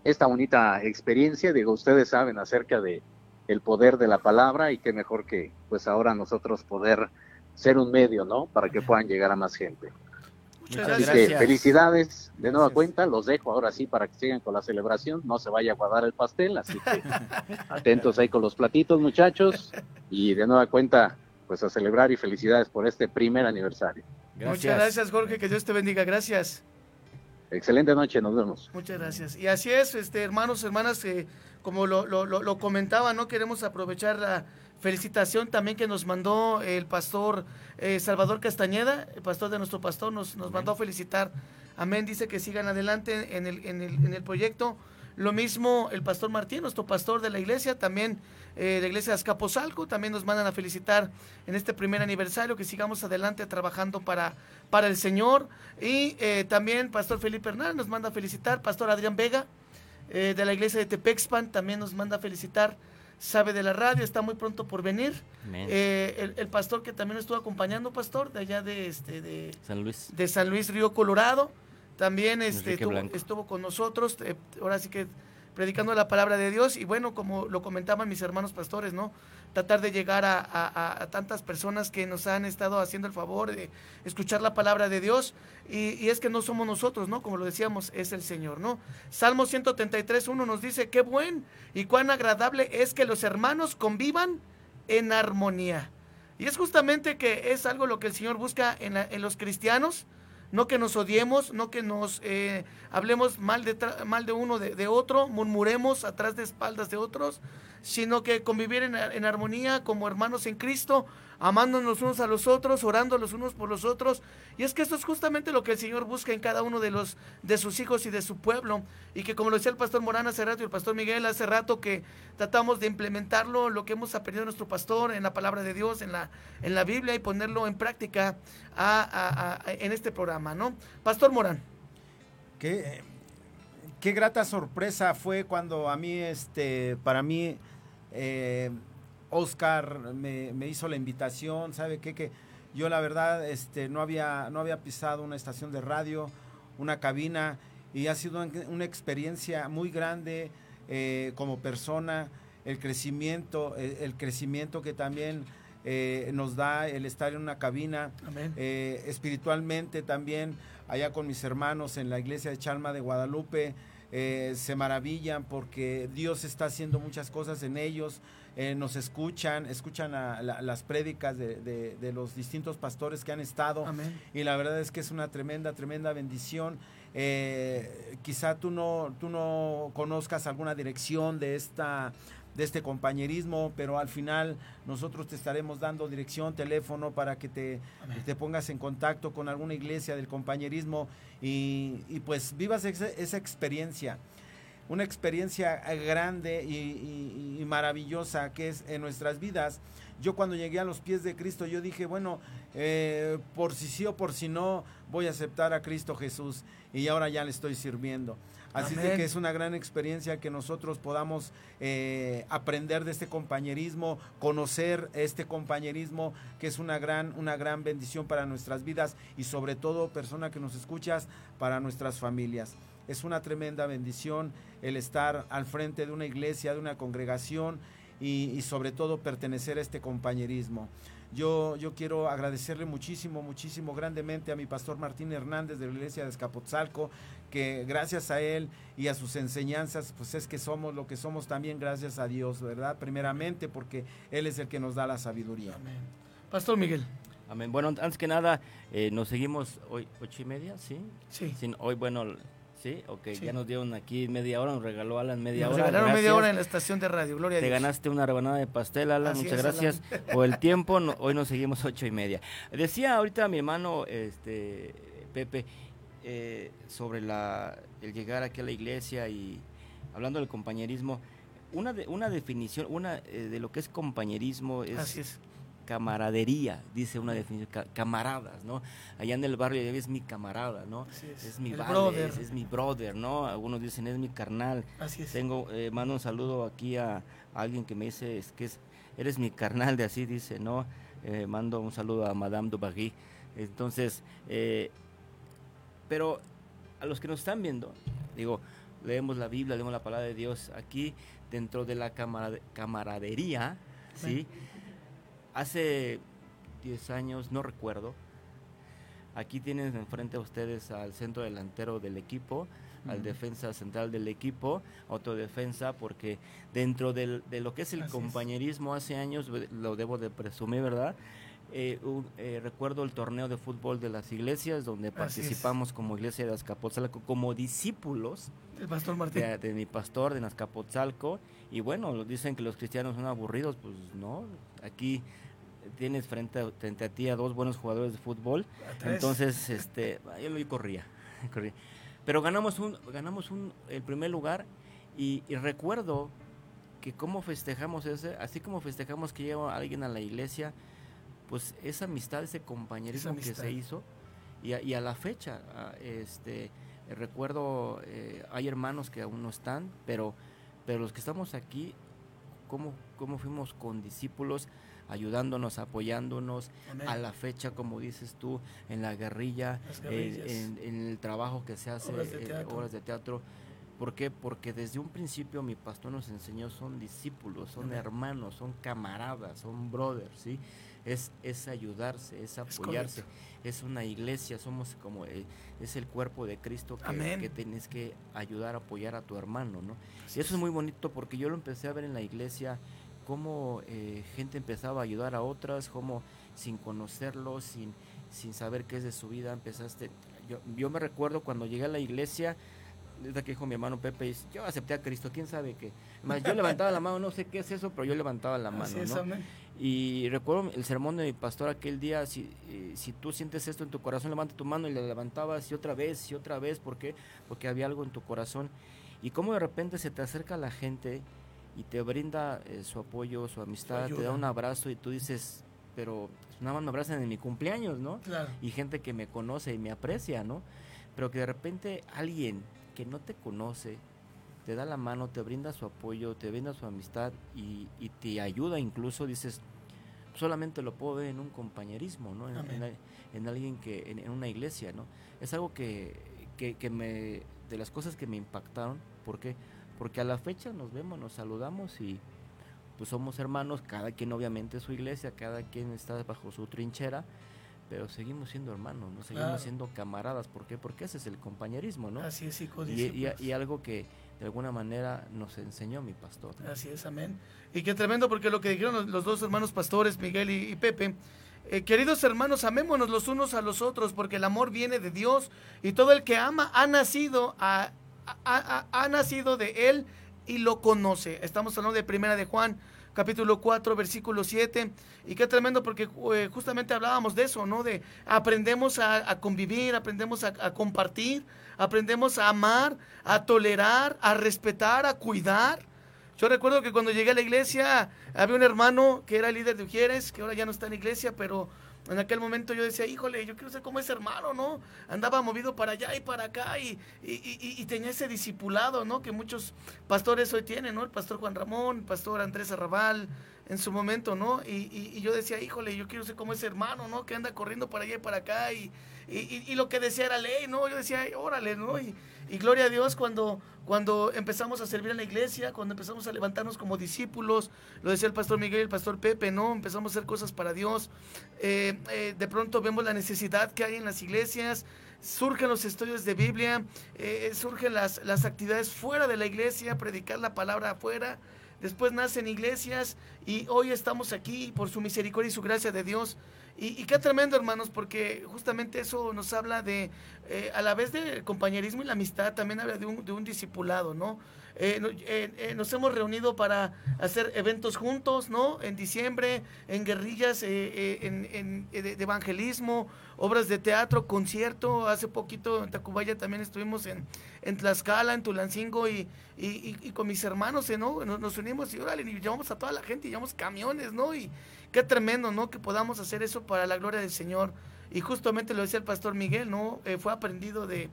Speaker 7: esta bonita experiencia. Digo, ustedes saben acerca de el poder de la palabra y qué mejor que pues ahora nosotros poder ser un medio, ¿no? Para que puedan llegar a más gente.
Speaker 2: Muchas
Speaker 7: Así
Speaker 2: gracias.
Speaker 7: que felicidades de nueva
Speaker 4: Gracias.
Speaker 7: cuenta, los dejo ahora sí para que sigan con la celebración, no se vaya a guardar el pastel, así que atentos ahí con los platitos muchachos y de nueva cuenta pues a celebrar y felicidades por este primer aniversario.
Speaker 2: Muchas gracias, Jorge, que Dios te bendiga. Gracias.
Speaker 7: Excelente noche, nos vemos.
Speaker 2: Muchas gracias. Y así es, este, hermanos, hermanas, eh, como lo, lo, lo, lo comentaba, ¿no? Queremos aprovechar la felicitación también que nos mandó el pastor eh, Salvador Castañeda, el pastor de nuestro pastor, nos, nos mandó a felicitar. Amén, dice que sigan adelante en el, en el, en el proyecto. Lo mismo el pastor Martín, nuestro pastor de la iglesia, también eh, de la iglesia de Azcapotzalco, también nos mandan a felicitar en este primer aniversario, que sigamos adelante trabajando para, para el Señor. Y eh, también Pastor Felipe Hernández nos manda a felicitar, Pastor Adrián Vega, eh, de la iglesia de Tepexpan, también nos manda a felicitar, sabe de la radio, está muy pronto por venir. Eh, el, el pastor que también estuvo acompañando, pastor, de allá de, este, de,
Speaker 3: San Luis.
Speaker 2: de San Luis Río Colorado. También este, estuvo, estuvo con nosotros, eh, ahora sí que predicando la palabra de Dios y bueno, como lo comentaban mis hermanos pastores, ¿no? Tratar de llegar a, tantas personas que nos han estado haciendo el favor de escuchar la palabra de Dios y, y es que no somos nosotros, ¿no? Como lo decíamos, es el Señor, ¿no? Salmo 133, 1 nos dice, qué buen y cuán agradable es que los hermanos convivan en armonía. Y es justamente que es algo lo que el Señor busca en, la- en los cristianos, no que nos odiemos, no que nos eh, hablemos mal de, mal de uno de, de otro, murmuremos atrás de espaldas de otros, sino que convivir en, en armonía como hermanos en Cristo, amándonos unos a los otros, orando los unos por los otros. Y es que esto es justamente lo que el Señor busca en cada uno de los de sus hijos y de su pueblo. Y que como lo decía el pastor Morán hace rato y el pastor Miguel hace rato, que tratamos de implementarlo, lo que hemos aprendido de nuestro pastor en la palabra de Dios, en la, en la Biblia y ponerlo en práctica en este programa, ¿no? Pastor Morán.
Speaker 4: Qué, qué grata sorpresa fue cuando a mí, este, para mí, eh, Oscar me, me hizo la invitación, ¿sabe qué? Que yo la verdad, este, no había, no había pisado una estación de radio, una cabina, y ha sido una, experiencia muy grande eh, como persona, el crecimiento, el, el crecimiento que también eh, nos da el estar en una cabina, eh, espiritualmente también, allá con mis hermanos en la iglesia de Chalma de Guadalupe, eh, se maravillan porque Dios está haciendo muchas cosas en ellos, eh, nos escuchan, escuchan a- la- las prédicas de, de- de los distintos pastores que han estado
Speaker 2: Amén.
Speaker 4: y la verdad es que es una tremenda, tremenda bendición. Eh, quizá tú no, tú no conozcas alguna dirección de esta de este compañerismo, pero al final nosotros te estaremos dando dirección, teléfono para que te, te pongas en contacto con alguna iglesia del compañerismo y, y pues vivas esa, esa experiencia, una experiencia grande y, y- y maravillosa que es en nuestras vidas. yo cuando llegué a los pies de Cristo, yo dije, bueno, eh, por si sí o por si no, voy a aceptar a Cristo Jesús y ahora ya le estoy sirviendo. Así de que es una gran experiencia que nosotros podamos eh, aprender de este compañerismo, conocer este compañerismo, que es una gran, una gran bendición para nuestras vidas y sobre todo, persona que nos escuchas, para nuestras familias. Es una tremenda bendición el estar al frente de una iglesia, de una congregación y, sobre todo pertenecer a este compañerismo. Yo, yo quiero agradecerle muchísimo, muchísimo, grandemente a mi pastor Martín Hernández de la iglesia de Escapotzalco, que gracias a él y a sus enseñanzas, pues es que somos lo que somos también gracias a Dios, ¿verdad? Primeramente porque Él es el que nos da la sabiduría.
Speaker 2: Amén. Pastor Miguel.
Speaker 3: Amén. Bueno, antes que nada, eh, nos seguimos hoy, ocho y media, ¿sí?
Speaker 2: Sí.
Speaker 3: hoy, bueno, Sí, ok, ya nos dieron aquí media hora, nos regaló Alan media
Speaker 2: nos
Speaker 3: hora.
Speaker 2: Nos regalaron media hora en la estación de radio, Gloria
Speaker 3: a Dios. Te ganaste una rebanada de pastel, Alan, muchas gracias por el tiempo, hoy nos seguimos ocho y media. Decía ahorita mi hermano este Pepe eh, sobre la, el llegar aquí a la iglesia y hablando del compañerismo, una, de, una definición, una eh, de lo que es compañerismo es,
Speaker 2: es
Speaker 3: camaradería, dice una definición, camaradas, ¿no? Allá en el barrio es mi camarada, ¿no?
Speaker 2: Es.
Speaker 3: mi
Speaker 2: brother.
Speaker 3: Es, mi brother, ¿no? Algunos dicen es mi carnal.
Speaker 2: Así es.
Speaker 3: Tengo, eh, mando un saludo aquí a, alguien que me dice es que es, eres mi carnal de así, dice, ¿no? Eh, mando un saludo a Madame Dubagui. Entonces, eh, pero a los que nos están viendo, digo, leemos la Biblia, leemos la palabra de Dios aquí dentro de la camaradería, ¿sí? Hace 10 años, no recuerdo, aquí tienen enfrente a ustedes al centro delantero del equipo, al defensa central del equipo, autodefensa, porque dentro de lo que es el compañerismo hace años, lo debo de presumir, ¿verdad? Eh, eh, recuerdo el torneo de fútbol de las iglesias donde participamos como iglesia de Azcapotzalco como discípulos
Speaker 2: pastor Martín.
Speaker 3: De, mi pastor de Azcapotzalco. Y bueno dicen que los cristianos son aburridos pues no aquí tienes frente a, frente a ti a dos buenos jugadores de fútbol. Entonces este yo lo corría, corría. Pero ganamos un ganamos un el primer lugar y, y recuerdo que cómo festejamos ese así como festejamos que llega alguien a la iglesia pues esa amistad, ese compañerismo que se hizo y a, y a la fecha, este, recuerdo, eh, hay hermanos que aún no están, pero, pero los que estamos aquí, ¿cómo, cómo fuimos con discípulos? ayudándonos, apoyándonos a la fecha, como dices tú, en la guerrilla, en, el trabajo que se hace, obras de, teatro. obras de teatro. ¿Por qué? Porque desde un principio mi pastor nos enseñó, son discípulos, son hermanos, son camaradas, son brothers, ¿sí? Es, es ayudarse, es apoyarse. Es, una iglesia, somos como, eh, es el cuerpo de Cristo que, que tienes que ayudar, apoyar a tu hermano, ¿no? y eso es muy bonito porque yo lo empecé a ver en la iglesia, cómo eh, gente empezaba a ayudar a otras, cómo sin conocerlo, sin, sin saber qué es de su vida, empezaste. Yo, yo me recuerdo cuando llegué a la iglesia, desde que dijo mi hermano Pepe, yo acepté a Cristo, quién sabe qué. Más yo levantaba la mano, no sé qué es eso, pero yo levantaba la mano. ¿no? Y recuerdo el sermón de mi pastor aquel día, si, eh, si tú sientes esto en tu corazón, levanta tu mano y la levantabas y otra vez y otra vez, ¿por qué? Porque había algo en tu corazón. Y cómo de repente se te acerca la gente y te brinda eh, su apoyo, su amistad, te da un abrazo y tú dices, pero nada más me abrazan en mi cumpleaños, ¿no? Y gente que me conoce y me aprecia, ¿no? Pero que de repente alguien que no te conoce, te da la mano, te brinda su apoyo, te brinda su amistad y, te ayuda incluso, dices, solamente lo puedo ver en un compañerismo, ¿no? En, alguien que, en, una iglesia, ¿no? Es algo que, que, me, de las cosas que me impactaron, ¿por qué? Porque a la fecha nos vemos, nos saludamos y pues somos hermanos, cada quien obviamente su iglesia, cada quien está bajo su trinchera, pero seguimos siendo hermanos, ¿no? Seguimos siendo camaradas, ¿por qué? Porque ese es el compañerismo, ¿no?
Speaker 2: Así es, hijo,
Speaker 3: y, y, y, algo que de alguna manera nos enseñó mi pastor.
Speaker 2: Así es, amén. Y qué tremendo, porque lo que dijeron los, dos hermanos pastores, Miguel y, Pepe, eh, queridos hermanos, amémonos los unos a los otros, porque el amor viene de Dios y todo el que ama ha nacido, a, ha nacido de Él y lo conoce. Estamos hablando de Primera de Juan capítulo 4, versículo 7. Y qué tremendo porque eh, justamente hablábamos de eso, ¿no? De aprendemos a, convivir, aprendemos a, compartir, aprendemos a amar, a tolerar, a respetar, a cuidar. Yo recuerdo que cuando llegué a la iglesia había un hermano que era líder de Ujieres, que ahora ya no está en la iglesia, pero en aquel momento yo decía, híjole, yo quiero ser como ese hermano, ¿no? Andaba movido para allá y para acá y, y, tenía ese discipulado, ¿no? Que muchos pastores hoy tienen, ¿no? El pastor Juan Ramón, el pastor Andrés Arrabal, en su momento, ¿no? Y, yo decía, híjole, yo quiero ser como ese hermano, ¿no? Que anda corriendo para allá y para acá y, lo que decía era ley, ¿no? Yo decía, órale, ¿no? Y, gloria a Dios cuando cuando empezamos a servir en la iglesia, cuando empezamos a levantarnos como discípulos, lo decía el pastor Miguel y el pastor Pepe, ¿no? Empezamos a hacer cosas para Dios. Eh, eh, de pronto vemos la necesidad que hay en las iglesias, surgen los estudios de Biblia, eh, surgen las, las actividades fuera de la iglesia, predicar la palabra afuera. Después nacen iglesias y hoy estamos aquí por su misericordia y su gracia de Dios. Y, qué tremendo, hermanos, porque justamente eso nos habla de, eh, a la vez del compañerismo y la amistad, también habla de un, de un discipulado, ¿no? Eh, eh, nos hemos reunido para hacer eventos juntos, ¿no? En diciembre, en guerrillas, en, de, evangelismo, obras de teatro, concierto. Hace poquito en Tacubaya también estuvimos en, en Tlaxcala, en Tulancingo y, y, con mis hermanos, ¿no? Nos, unimos y órale, y llevamos a toda la gente y llevamos camiones, ¿no? Y, Qué tremendo, ¿no? Que podamos hacer eso para la gloria del Señor. Y justamente lo decía el pastor Miguel, ¿no? Eh, fue aprendido de,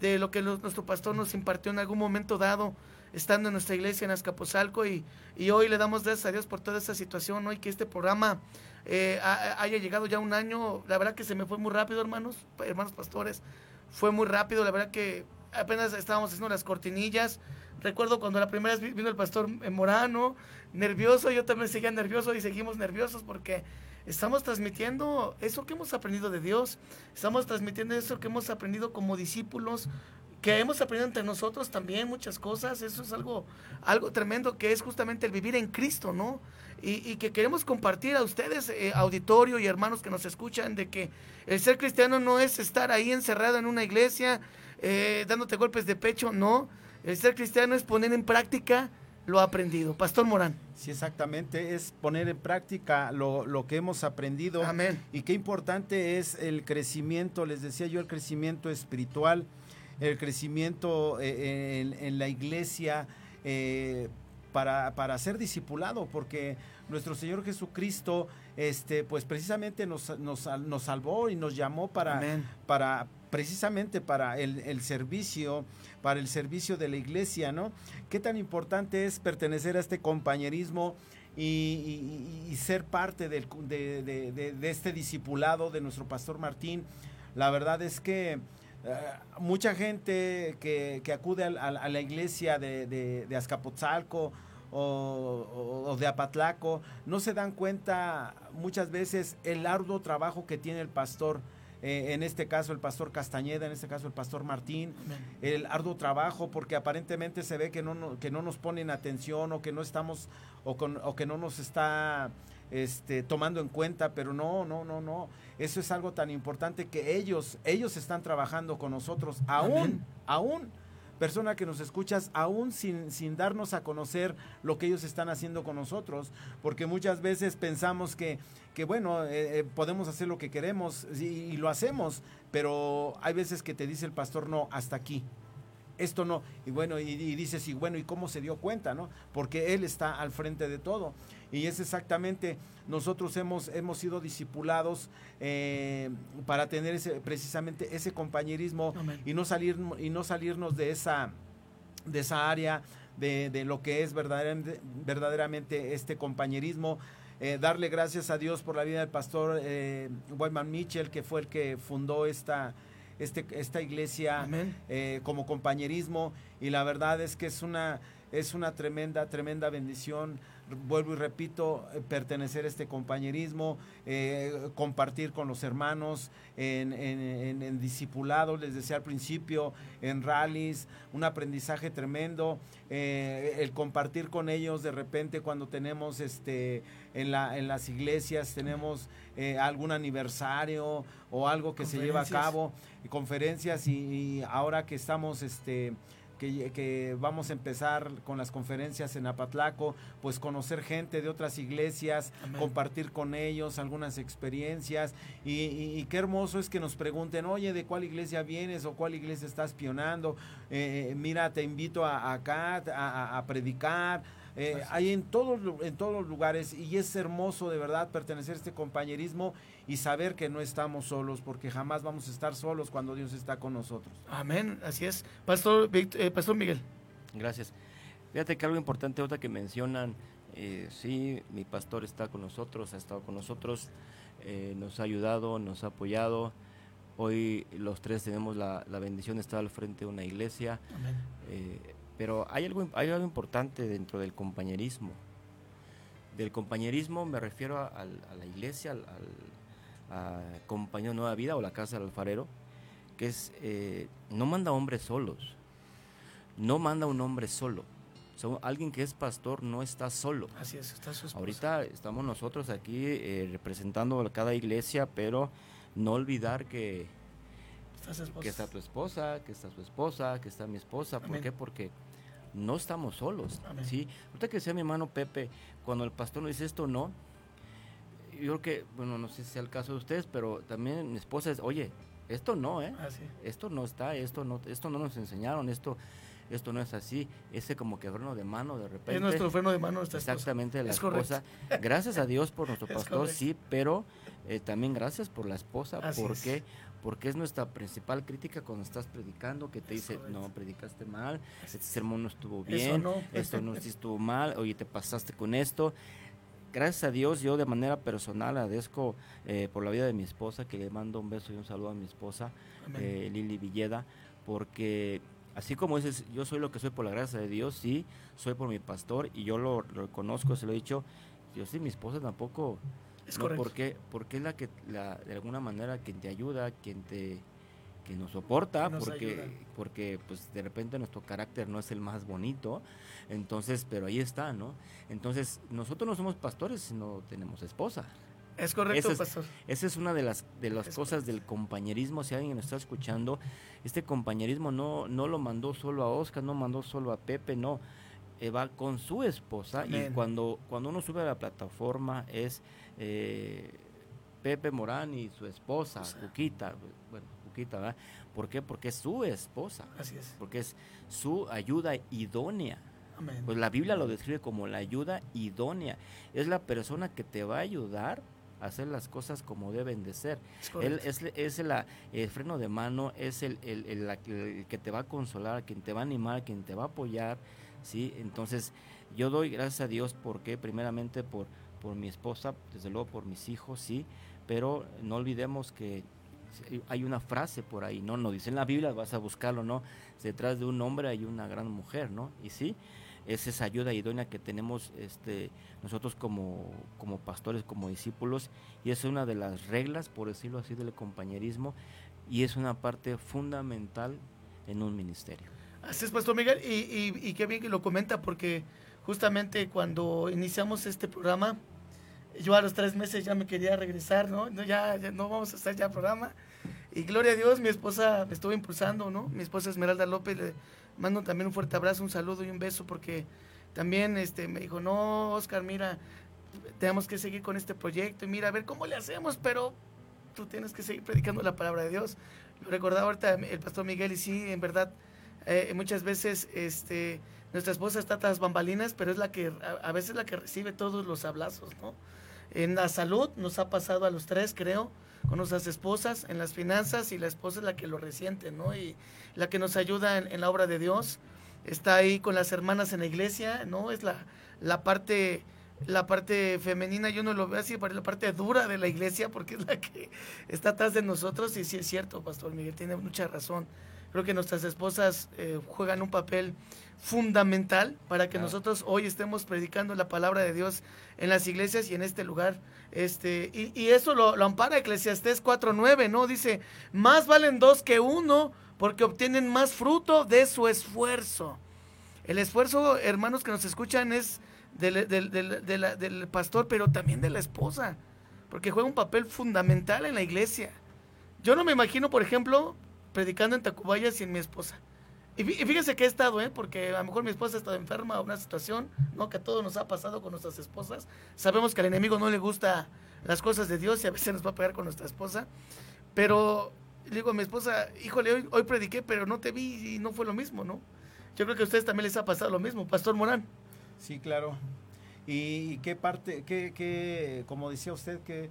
Speaker 2: de lo que nuestro pastor nos impartió en algún momento dado, estando en nuestra iglesia en Azcapotzalco. Y, y hoy le damos gracias a Dios por toda esta situación, ¿no? Y que este programa eh, haya llegado ya un año. La verdad que se me fue muy rápido, hermanos, hermanos pastores. Fue muy rápido, la verdad que apenas estábamos haciendo las cortinillas. Recuerdo cuando la primera vez vino el pastor Morano, nervioso, yo también seguía nervioso y seguimos nerviosos porque estamos transmitiendo eso que hemos aprendido de Dios, estamos transmitiendo eso que hemos aprendido como discípulos, que hemos aprendido entre nosotros también muchas cosas, eso es algo, algo tremendo que es justamente el vivir en Cristo, ¿no? Y, que queremos compartir a ustedes, eh, auditorio y hermanos que nos escuchan, de que el ser cristiano no es estar ahí encerrado en una iglesia, eh, dándote golpes de pecho, no, el ser cristiano es poner en práctica lo aprendido. Pastor Morán.
Speaker 4: Sí, exactamente, es poner en práctica lo, que hemos aprendido.
Speaker 2: Amén.
Speaker 4: Y qué importante es el crecimiento, les decía yo, el crecimiento espiritual, el crecimiento eh, en, la iglesia eh, para, para, ser discipulado, porque nuestro Señor Jesucristo, este, pues precisamente nos, nos, nos salvó y nos llamó para, para precisamente para el, servicio para el servicio de la iglesia, ¿no? Qué tan importante es pertenecer a este compañerismo y, ser parte de, este discipulado de nuestro pastor Martín. La verdad es que eh, mucha gente que, acude a, la iglesia de, Azcapotzalco o, o, de Apatlaco no se dan cuenta muchas veces el arduo trabajo que tiene el pastor eh, en este caso el pastor Castañeda, en este caso el pastor Martín, el arduo trabajo, porque aparentemente se ve que no, que no nos ponen atención o que no estamos, o, o que no nos está este, tomando en cuenta, pero no, no, no, no. Eso es algo tan importante que ellos, ellos están trabajando con nosotros, aún, aún persona que nos escuchas, aún sin, sin darnos a conocer lo que ellos están haciendo con nosotros, porque muchas veces pensamos que, que bueno, eh, eh, podemos hacer lo que queremos y, lo hacemos, pero hay veces que te dice el pastor, no, hasta aquí esto no. Y bueno, y, dices, y bueno, ¿y cómo se dio cuenta, no? Porque Él está al frente de todo. Y es exactamente, nosotros hemos, hemos sido discipulados eh, para tener ese, precisamente ese compañerismo y no, salir, y no salirnos de esa, de esa área de, de lo que es verdaderamente, verdaderamente este compañerismo. Eh, darle gracias a Dios por la vida del pastor eh, Wyman Mitchell, que fue el que fundó esta, este, esta iglesia eh, como compañerismo. Y la verdad es que es una, es una tremenda, tremenda bendición vuelvo y repito, eh, pertenecer a este compañerismo, eh, compartir con los hermanos en, en, discipulado, les decía al principio, en rallies, un aprendizaje tremendo, eh, el compartir con ellos de repente cuando tenemos este en, la, en las iglesias, tenemos algún aniversario o algo que se lleva a cabo, conferencias y, y ahora que estamos este que, vamos a empezar con las conferencias en Apatlaco, pues conocer gente de otras iglesias, compartir con ellos algunas experiencias y, qué hermoso es que nos pregunten, oye, ¿de cuál iglesia vienes o cuál iglesia estás pionando? Eh, eh, mira, te invito a, acá a, predicar. eh, hay en todos, en todos los lugares y es hermoso de verdad pertenecer a este compañerismo y saber que no estamos solos, porque jamás vamos a estar solos cuando Dios está con nosotros.
Speaker 2: Amén, así es. Pastor, eh, Pastor Miguel.
Speaker 3: Gracias. Fíjate que algo importante otra que mencionan, eh, sí, mi pastor está con nosotros, ha estado con nosotros, eh, nos ha ayudado, nos ha apoyado. Hoy los tres tenemos la, bendición de estar al frente de una iglesia. Eh, pero hay algo, hay algo importante dentro del compañerismo. Del compañerismo me refiero a, la iglesia, al, al compañero Nueva Vida o la casa del alfarero, que es, no manda hombres solos, no manda un hombre solo alguien que es pastor no está solo.
Speaker 2: Así es, está su esposa.
Speaker 3: Ahorita estamos nosotros aquí eh, representando a cada iglesia, pero no olvidar que, que está tu esposa, que está su esposa, que está mi esposa. ¿Por qué? Porque no estamos solos. ¿sí? Ahorita que decía mi hermano Pepe, cuando el pastor nos dice esto, no. Yo creo que, bueno, no sé si sea el caso de ustedes, pero también mi esposa es, oye, esto no, ¿eh?
Speaker 2: Ah,
Speaker 3: esto no está, esto no, esto no nos enseñaron, esto esto no es así, ese como que freno de mano de repente.
Speaker 2: Es nuestro freno de mano
Speaker 3: Exactamente, la esposa. Gracias a Dios por nuestro pastor, sí, pero eh, también gracias por la esposa, porque porque es nuestra principal crítica cuando estás predicando, que te dice, no, predicaste mal, este sermón no estuvo bien, esto no estuvo mal, oye, te pasaste con esto. Gracias a Dios, yo de manera personal agradezco eh, por la vida de mi esposa, que le mando un beso y un saludo a mi esposa, eh, Lili Villeda, porque Así como dices, yo soy lo que soy por la gracia de Dios, sí, soy por mi pastor y yo lo, reconozco, se lo he dicho. Yo sí, mi esposa tampoco.
Speaker 2: Es correcto.
Speaker 3: Porque, porque es la que, la, de alguna manera, quien te ayuda, quien te que nos soporta, porque, porque pues de repente nuestro carácter no es el más bonito, entonces, pero ahí está, ¿no? Entonces, nosotros no somos pastores, sino tenemos esposa.
Speaker 2: Es correcto, pastor.
Speaker 3: Esa es una de las, de las cosas del compañerismo. Si alguien nos está escuchando, este compañerismo no, no lo mandó solo a Oscar, no mandó solo a Pepe, no. Eh, va con su esposa y cuando, cuando uno sube a la plataforma es eh, Pepe Morán y su esposa, Cuquita. Bueno, ¿Por qué? Porque es su esposa.
Speaker 2: Así es.
Speaker 3: Porque es su ayuda idónea. Pues la Biblia lo describe como la ayuda idónea. Es la persona que te va a ayudar hacer las cosas como deben de ser. Es, es, el freno de mano, es el, que te va a consolar, quien te va a animar, quien te va a apoyar, ¿sí? Entonces, yo doy gracias a Dios porque primeramente por, por mi esposa, desde luego por mis hijos, sí, pero no olvidemos que hay una frase por ahí, ¿no? No dice en la Biblia, vas a buscarlo, ¿no? Detrás de un hombre hay una gran mujer, ¿no? Y sí, es esa ayuda idónea que tenemos este, nosotros como, como pastores, como discípulos, y es una de las reglas, por decirlo así, del compañerismo, y es una parte fundamental en un ministerio.
Speaker 2: Así es, Pastor Miguel, y, y, qué bien que lo comenta, porque justamente cuando iniciamos este programa, yo a los tres meses ya me quería regresar, ¿no? ya, ya, no vamos a hacer ya programa. Y gloria a Dios, mi esposa me estuvo impulsando, ¿no? Mi esposa Esmeralda López mando también un fuerte abrazo, un saludo y un beso porque también este, me dijo, no, Oscar, mira, tenemos que seguir con este proyecto y mira, a ver cómo le hacemos, pero tú tienes que seguir predicando la palabra de Dios. Lo recordaba ahorita el pastor Miguel y sí, en verdad, eh, muchas veces este, nuestra esposa está tras bambalinas, pero es la que, a, a veces la que recibe todos los abrazos, ¿no? En la salud nos ha pasado a los tres, creo, con nuestras esposas, en las finanzas, y la esposa es la que lo resiente, ¿no? Y la que nos ayuda en, la obra de Dios. Está ahí con las hermanas en la iglesia, ¿no? Es la, la parte la parte femenina yo no lo veo así, pero la parte dura de la iglesia, porque es la que está atrás de nosotros, y sí es cierto, Pastor Miguel, tiene mucha razón. Creo que nuestras esposas eh, juegan un papel fundamental para que nosotros hoy estemos predicando la palabra de Dios en las iglesias y en este lugar. Este, y, eso lo, lo ampara Eclesiastés 4.9, ¿no? Dice, más valen dos que uno porque obtienen más fruto de su esfuerzo. El esfuerzo, hermanos que nos escuchan, es del, del pastor, pero también de la esposa, porque juega un papel fundamental en la iglesia. Yo no me imagino, por ejemplo, predicando en Tacubaya sin mi esposa. Y fíjense que he estado, ¿eh? porque a lo mejor mi esposa ha estado enferma o una situación, ¿no? Que a todos nos ha pasado con nuestras esposas. Sabemos que al enemigo no le gusta las cosas de Dios y a veces nos va a pegar con nuestra esposa. Pero le digo a mi esposa, híjole, hoy, hoy prediqué, pero no te vi y no fue lo mismo, ¿no? Yo creo que a ustedes también les ha pasado lo mismo, Pastor Morán.
Speaker 4: Sí, claro. ¿Y qué parte, qué, qué como decía usted, que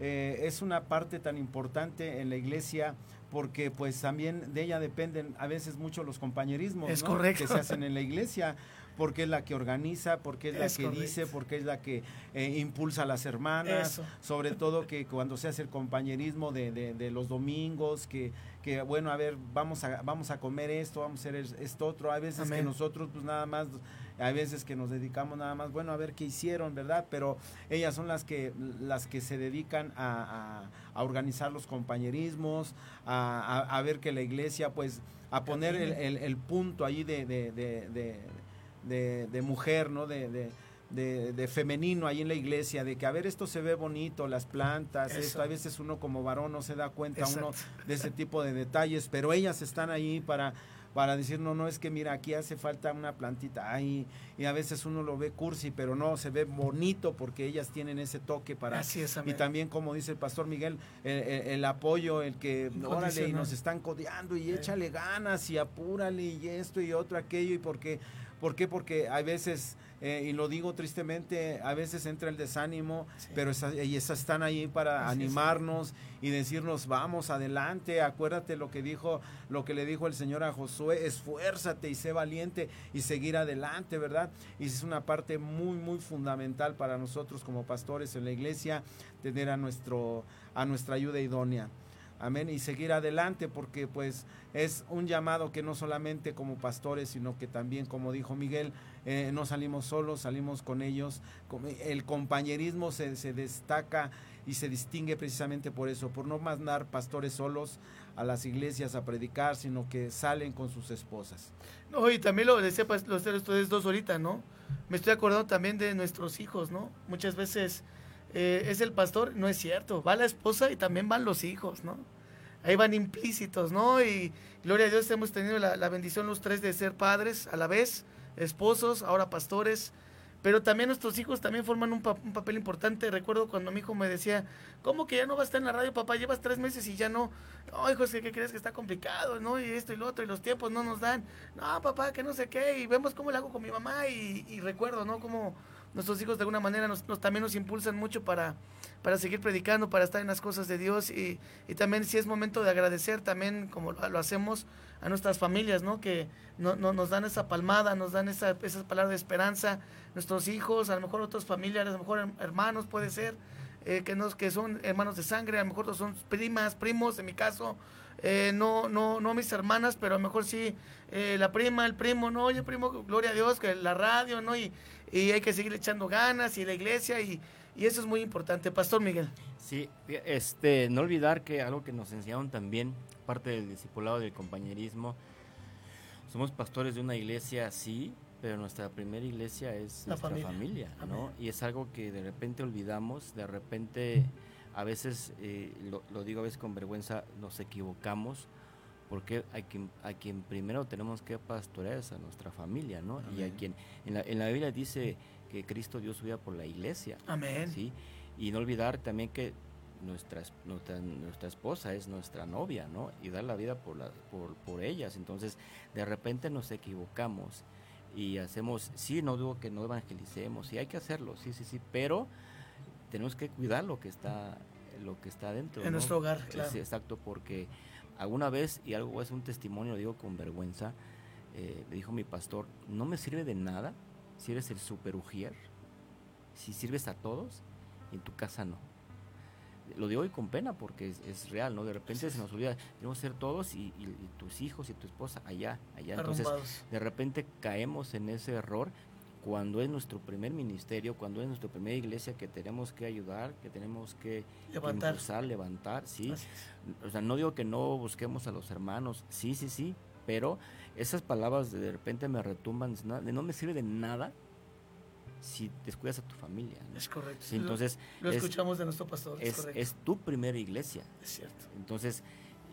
Speaker 4: eh, es una parte tan importante en la iglesia? Porque pues también de ella dependen a veces mucho los compañerismos
Speaker 2: es
Speaker 4: que se hacen en la iglesia porque es la que organiza, porque es la que dice, porque es la que eh, impulsa a las hermanas, sobre todo que cuando se hace el compañerismo de, de, los domingos, que, que bueno, a ver, vamos a, vamos a comer esto, vamos a hacer esto otro, hay veces que nosotros pues nada más, hay veces que nos dedicamos nada más, bueno, a ver qué hicieron, ¿verdad? Pero ellas son las que, las que se dedican a, a, organizar los compañerismos, a, a, ver que la iglesia pues a poner el, el, punto ahí de, de, de, de, de mujer, ¿no? De, de, de, femenino ahí en la iglesia, de que a ver esto se ve bonito, las plantas, esto, a veces uno como varón no se da cuenta uno de ese tipo de detalles, pero ellas están ahí para para decir, no, no, es que mira, aquí hace falta una plantita ahí, y a veces uno lo ve cursi, pero no, se ve bonito porque ellas tienen ese toque para...
Speaker 2: Así es,
Speaker 4: y también, como dice el pastor Miguel, el, apoyo, el que, órale, y nos están codeando, y échale ganas, y apúrale, y esto, y otro, aquello, y porque ¿Por qué? Porque a veces, eh, y lo digo tristemente, a veces entra el desánimo, pero esas, ellas están ahí para animarnos y decirnos, vamos adelante, acuérdate lo que dijo, lo que le dijo el Señor a Josué, esfuérzate y sé valiente y seguir adelante, ¿verdad? Y es una parte muy, muy fundamental para nosotros como pastores en la iglesia, tener a, nuestro, a nuestra ayuda idónea. Amén. Y seguir adelante porque pues es un llamado que no solamente como pastores, sino que también, como dijo Miguel, eh, no salimos solos, salimos con ellos. El compañerismo se, se, destaca y se distingue precisamente por eso, por no mandar pastores solos a las iglesias a predicar, sino que salen con sus esposas.
Speaker 2: No, y también lo decía pues, los ustedes dos ahorita, ¿no? Me estoy acordando también de nuestros hijos, ¿no? Muchas veces eh, es el pastor, no es cierto, va la esposa y también van los hijos, ¿no? Ahí van implícitos, ¿no? Y gloria a Dios hemos tenido la, bendición los tres de ser padres a la vez, esposos, ahora pastores, pero también nuestros hijos también forman un, papel importante. Recuerdo cuando mi hijo me decía, ¿cómo que ya no vas a estar en la radio, papá? Llevas tres meses y ya no. No, hijo, que ¿qué crees que está complicado, ¿no? Y esto y lo otro, y los tiempos no nos dan. No, papá, que no sé qué. Y vemos cómo le hago con mi mamá y, y recuerdo, ¿no? Cómo nuestros hijos de alguna manera nos, también nos impulsan mucho para, para seguir predicando, para estar en las cosas de Dios y, y también si es momento de agradecer también como lo, hacemos a nuestras familias, ¿no? Que no, nos dan esa palmada, nos dan esa, esa palabra de esperanza, nuestros hijos, a lo mejor otros familiares, a lo mejor hermanos puede ser, eh, que, nos, que son hermanos de sangre, a lo mejor son primas, primos, en mi caso, eh, no, no, no mis hermanas, pero a lo mejor sí eh, la prima, el primo, no, oye primo, gloria a Dios, que la radio, ¿no? Y, y hay que seguir echando ganas y la iglesia y, y eso es muy importante. Pastor Miguel.
Speaker 3: Sí, este, no olvidar que algo que nos enseñaron también, parte del discipulado del compañerismo, somos pastores de una iglesia, sí, pero nuestra primera iglesia es la nuestra familia, ¿no? Y es algo que de repente olvidamos, de repente a veces, eh, lo, lo, digo a veces con vergüenza, nos equivocamos porque a quien, a quien primero tenemos que pastorear es a nuestra familia, ¿no? Y a quien, en la, en la Biblia dice que Cristo dio su vida por la iglesia.
Speaker 2: Amén.
Speaker 3: ¿sí? Y no olvidar también que nuestra, nuestra, nuestra, esposa es nuestra novia, ¿no? Y dar la vida por, la, por, por ellas. Entonces, de repente nos equivocamos y hacemos, sí, no digo que no evangelicemos, sí hay que hacerlo, sí, sí, sí, pero tenemos que cuidar lo que está, lo que está dentro.
Speaker 2: En nuestro hogar, claro.
Speaker 3: Sí, exacto, porque Alguna vez, y algo es un testimonio, digo con vergüenza, eh, me dijo mi pastor, no me sirve de nada si eres el super ujier, si sirves a todos, en tu casa no. Lo digo hoy con pena porque es, real, ¿no? De repente se nos olvida, tenemos que ser todos y, tus hijos y tu esposa allá, allá. Entonces, de repente caemos en ese error cuando es nuestro primer ministerio, cuando es nuestra primera iglesia que tenemos que ayudar, que tenemos que
Speaker 2: levantar,
Speaker 3: levantar, sí. O sea, no digo que no busquemos a los hermanos, sí, sí, sí, pero esas palabras de repente me retumban, de no me sirve de nada si descuidas a tu familia.
Speaker 2: Es correcto.
Speaker 3: entonces
Speaker 2: lo, escuchamos de nuestro pastor.
Speaker 3: Es, es, tu primera iglesia.
Speaker 2: Es cierto.
Speaker 3: Entonces,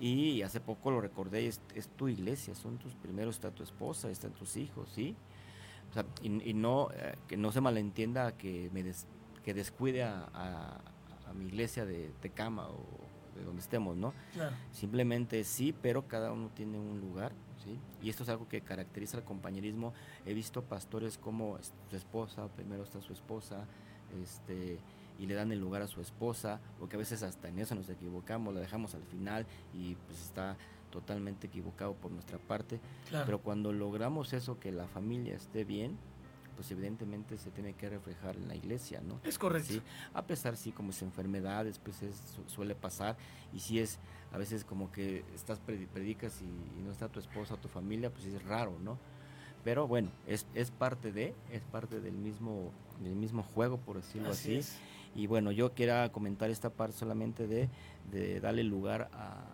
Speaker 3: y hace poco lo recordé, es, es tu iglesia, son tus primeros, está tu esposa, están tus hijos, ¿sí? Y, no, eh, que no se malentienda que me que descuide a, mi iglesia de Tecama o de donde estemos, ¿no?
Speaker 2: Claro.
Speaker 3: Simplemente sí, pero cada uno tiene un lugar, ¿sí? Y esto es algo que caracteriza al compañerismo. He visto pastores como su esposa, primero está su esposa, este y le dan el lugar a su esposa, porque a veces hasta en eso nos equivocamos, la dejamos al final y pues está totalmente equivocado por nuestra parte.
Speaker 2: Claro.
Speaker 3: Pero cuando logramos eso, que la familia esté bien, pues evidentemente se tiene que reflejar en la iglesia, ¿no?
Speaker 2: Es correcto.
Speaker 3: Sí, a pesar sí como es enfermedades, pues es, su- suele pasar y si es a veces como que estás predi- predicas y, y no está tu esposa o tu familia, pues es raro, ¿no? Pero bueno, es, es parte de, es parte del mismo, del mismo juego, por decirlo
Speaker 2: Así
Speaker 3: así. Y bueno, yo quiera comentar esta parte solamente de, de darle lugar a,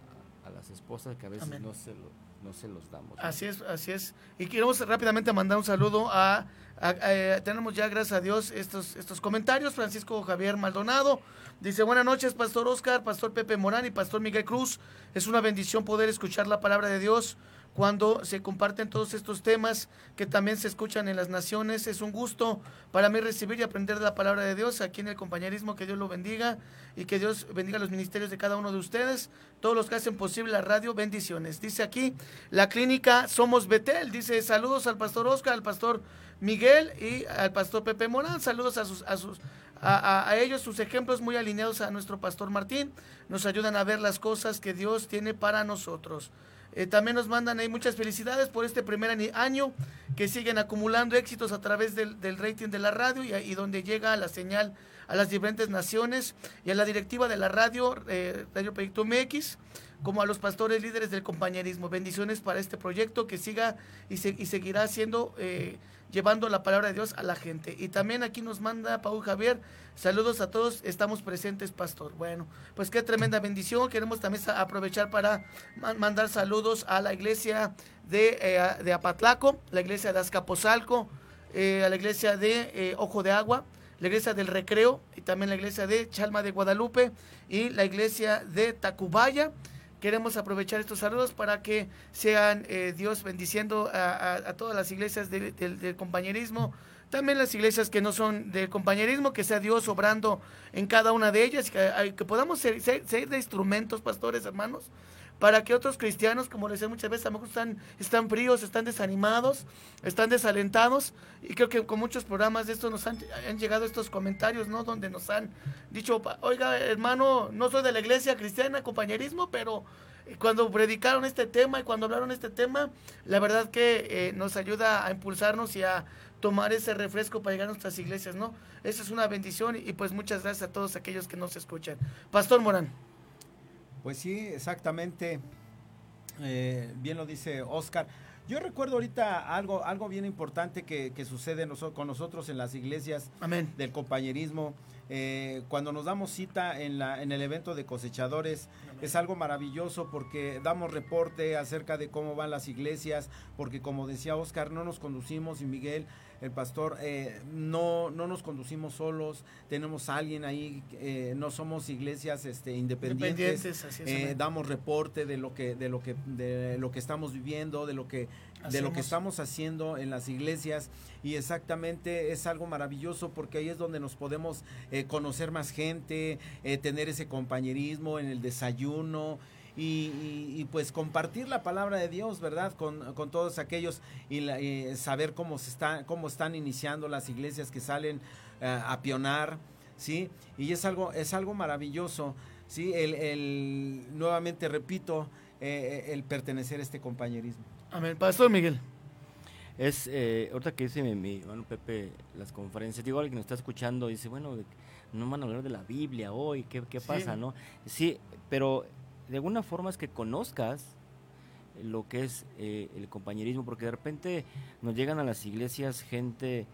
Speaker 3: a las esposas que a veces no se, lo, no se los damos. ¿no?
Speaker 2: Así es, así es. Y queremos rápidamente mandar un saludo a, a- a- tenemos ya, gracias a Dios, estos, estos comentarios. Francisco Javier Maldonado dice, buenas noches, Pastor Oscar, Pastor Pepe Morán y Pastor Miguel Cruz. Es una bendición poder escuchar la palabra de Dios cuando se comparten todos estos temas que también se escuchan en las naciones. Es un gusto para mí recibir y aprender de la palabra de Dios aquí en el compañerismo. Que Dios lo bendiga y que Dios bendiga los ministerios de cada uno de ustedes. Todos los que hacen posible la radio, bendiciones. Dice aquí la clínica Somos Betel. Dice saludos al pastor Oscar, al pastor Miguel y al pastor Pepe Morán. Saludos a sus, a sus a, a- a ellos, sus ejemplos muy alineados a nuestro pastor Martín. Nos ayudan a ver las cosas que Dios tiene para nosotros. Eh, también nos mandan ahí muchas felicidades por este primer año que siguen acumulando éxitos a través del, rating de la radio y, y donde llega la señal a las diferentes naciones y a la directiva de la radio, eh, Radio Proyecto MX, como a los pastores líderes del compañerismo. Bendiciones para este proyecto que siga y, se- y seguirá siendo, eh, llevando la palabra de Dios a la gente. Y también aquí nos manda Paul Javier, saludos a todos, estamos presentes, pastor. Bueno, pues qué tremenda bendición. Queremos también aprovechar para ma- mandar saludos a la iglesia de, eh, de Apatlaco, la iglesia de Azcapotzalco, eh, a la iglesia de eh, Ojo de Agua, la iglesia del Recreo y también la iglesia de Chalma de Guadalupe y la iglesia de Tacubaya. Queremos aprovechar estos saludos para que sean eh, Dios bendiciendo a, todas las iglesias de- del- compañerismo, también las iglesias que no son del compañerismo, que sea Dios obrando en cada una de ellas, que, que podamos ser, ser- ser de instrumentos, pastores, hermanos, para que otros cristianos, como les decía muchas veces, a lo mejor están, fríos, están desanimados, están desalentados, y creo que con muchos programas de estos nos han, llegado estos comentarios, ¿no? Donde nos han dicho, "Pa- oiga, hermano, no soy de la iglesia cristiana, compañerismo, pero eh, cuando predicaron este tema y cuando hablaron este tema, la verdad que eh, nos ayuda a impulsarnos y a tomar ese refresco para llegar a nuestras iglesias, ¿no? Esa es una bendición y pues muchas gracias a todos aquellos que nos escuchan. Pastor Morán.
Speaker 4: Pues sí, exactamente. Eh, bien lo dice Oscar. Yo recuerdo ahorita algo, algo bien importante que, que sucede noso- con nosotros en las iglesias
Speaker 2: Amén.
Speaker 4: del compañerismo. Eh, cuando nos damos cita en, la, en el evento de cosechadores, es algo maravilloso porque damos reporte acerca de cómo van las iglesias, porque como decía Oscar, no nos conducimos y Miguel, el pastor, eh, no, no nos conducimos solos, tenemos a alguien ahí, eh, no somos iglesias este, independientes,
Speaker 2: Independientes, así es,
Speaker 4: eh, damos reporte de lo que, de lo que, de lo que estamos viviendo, de lo que, de lo que estamos haciendo en las iglesias y exactamente es algo maravilloso porque ahí es donde nos podemos eh, conocer más gente, tener ese compañerismo en el desayuno. Y, y- y, pues compartir la palabra de Dios, ¿verdad? Con, con todos aquellos y, la- y saber cómo se está, cómo están iniciando las iglesias que salen eh, a pionar, ¿sí? Y es algo, es algo maravilloso, ¿sí? El, el- nuevamente repito, eh, el pertenecer a este compañerismo.
Speaker 2: Amén. Pastor Miguel.
Speaker 3: Es, eh, ahorita que dice mi, mi hermano Pepe las conferencias, digo, alguien que nos está escuchando dice, bueno, de- no van a hablar de la Biblia hoy, ¿qué, qué
Speaker 2: Sí.
Speaker 3: pasa, no? Sí, pero de alguna forma es que conozcas lo que es eh, el compañerismo, porque de repente nos llegan a las iglesias gente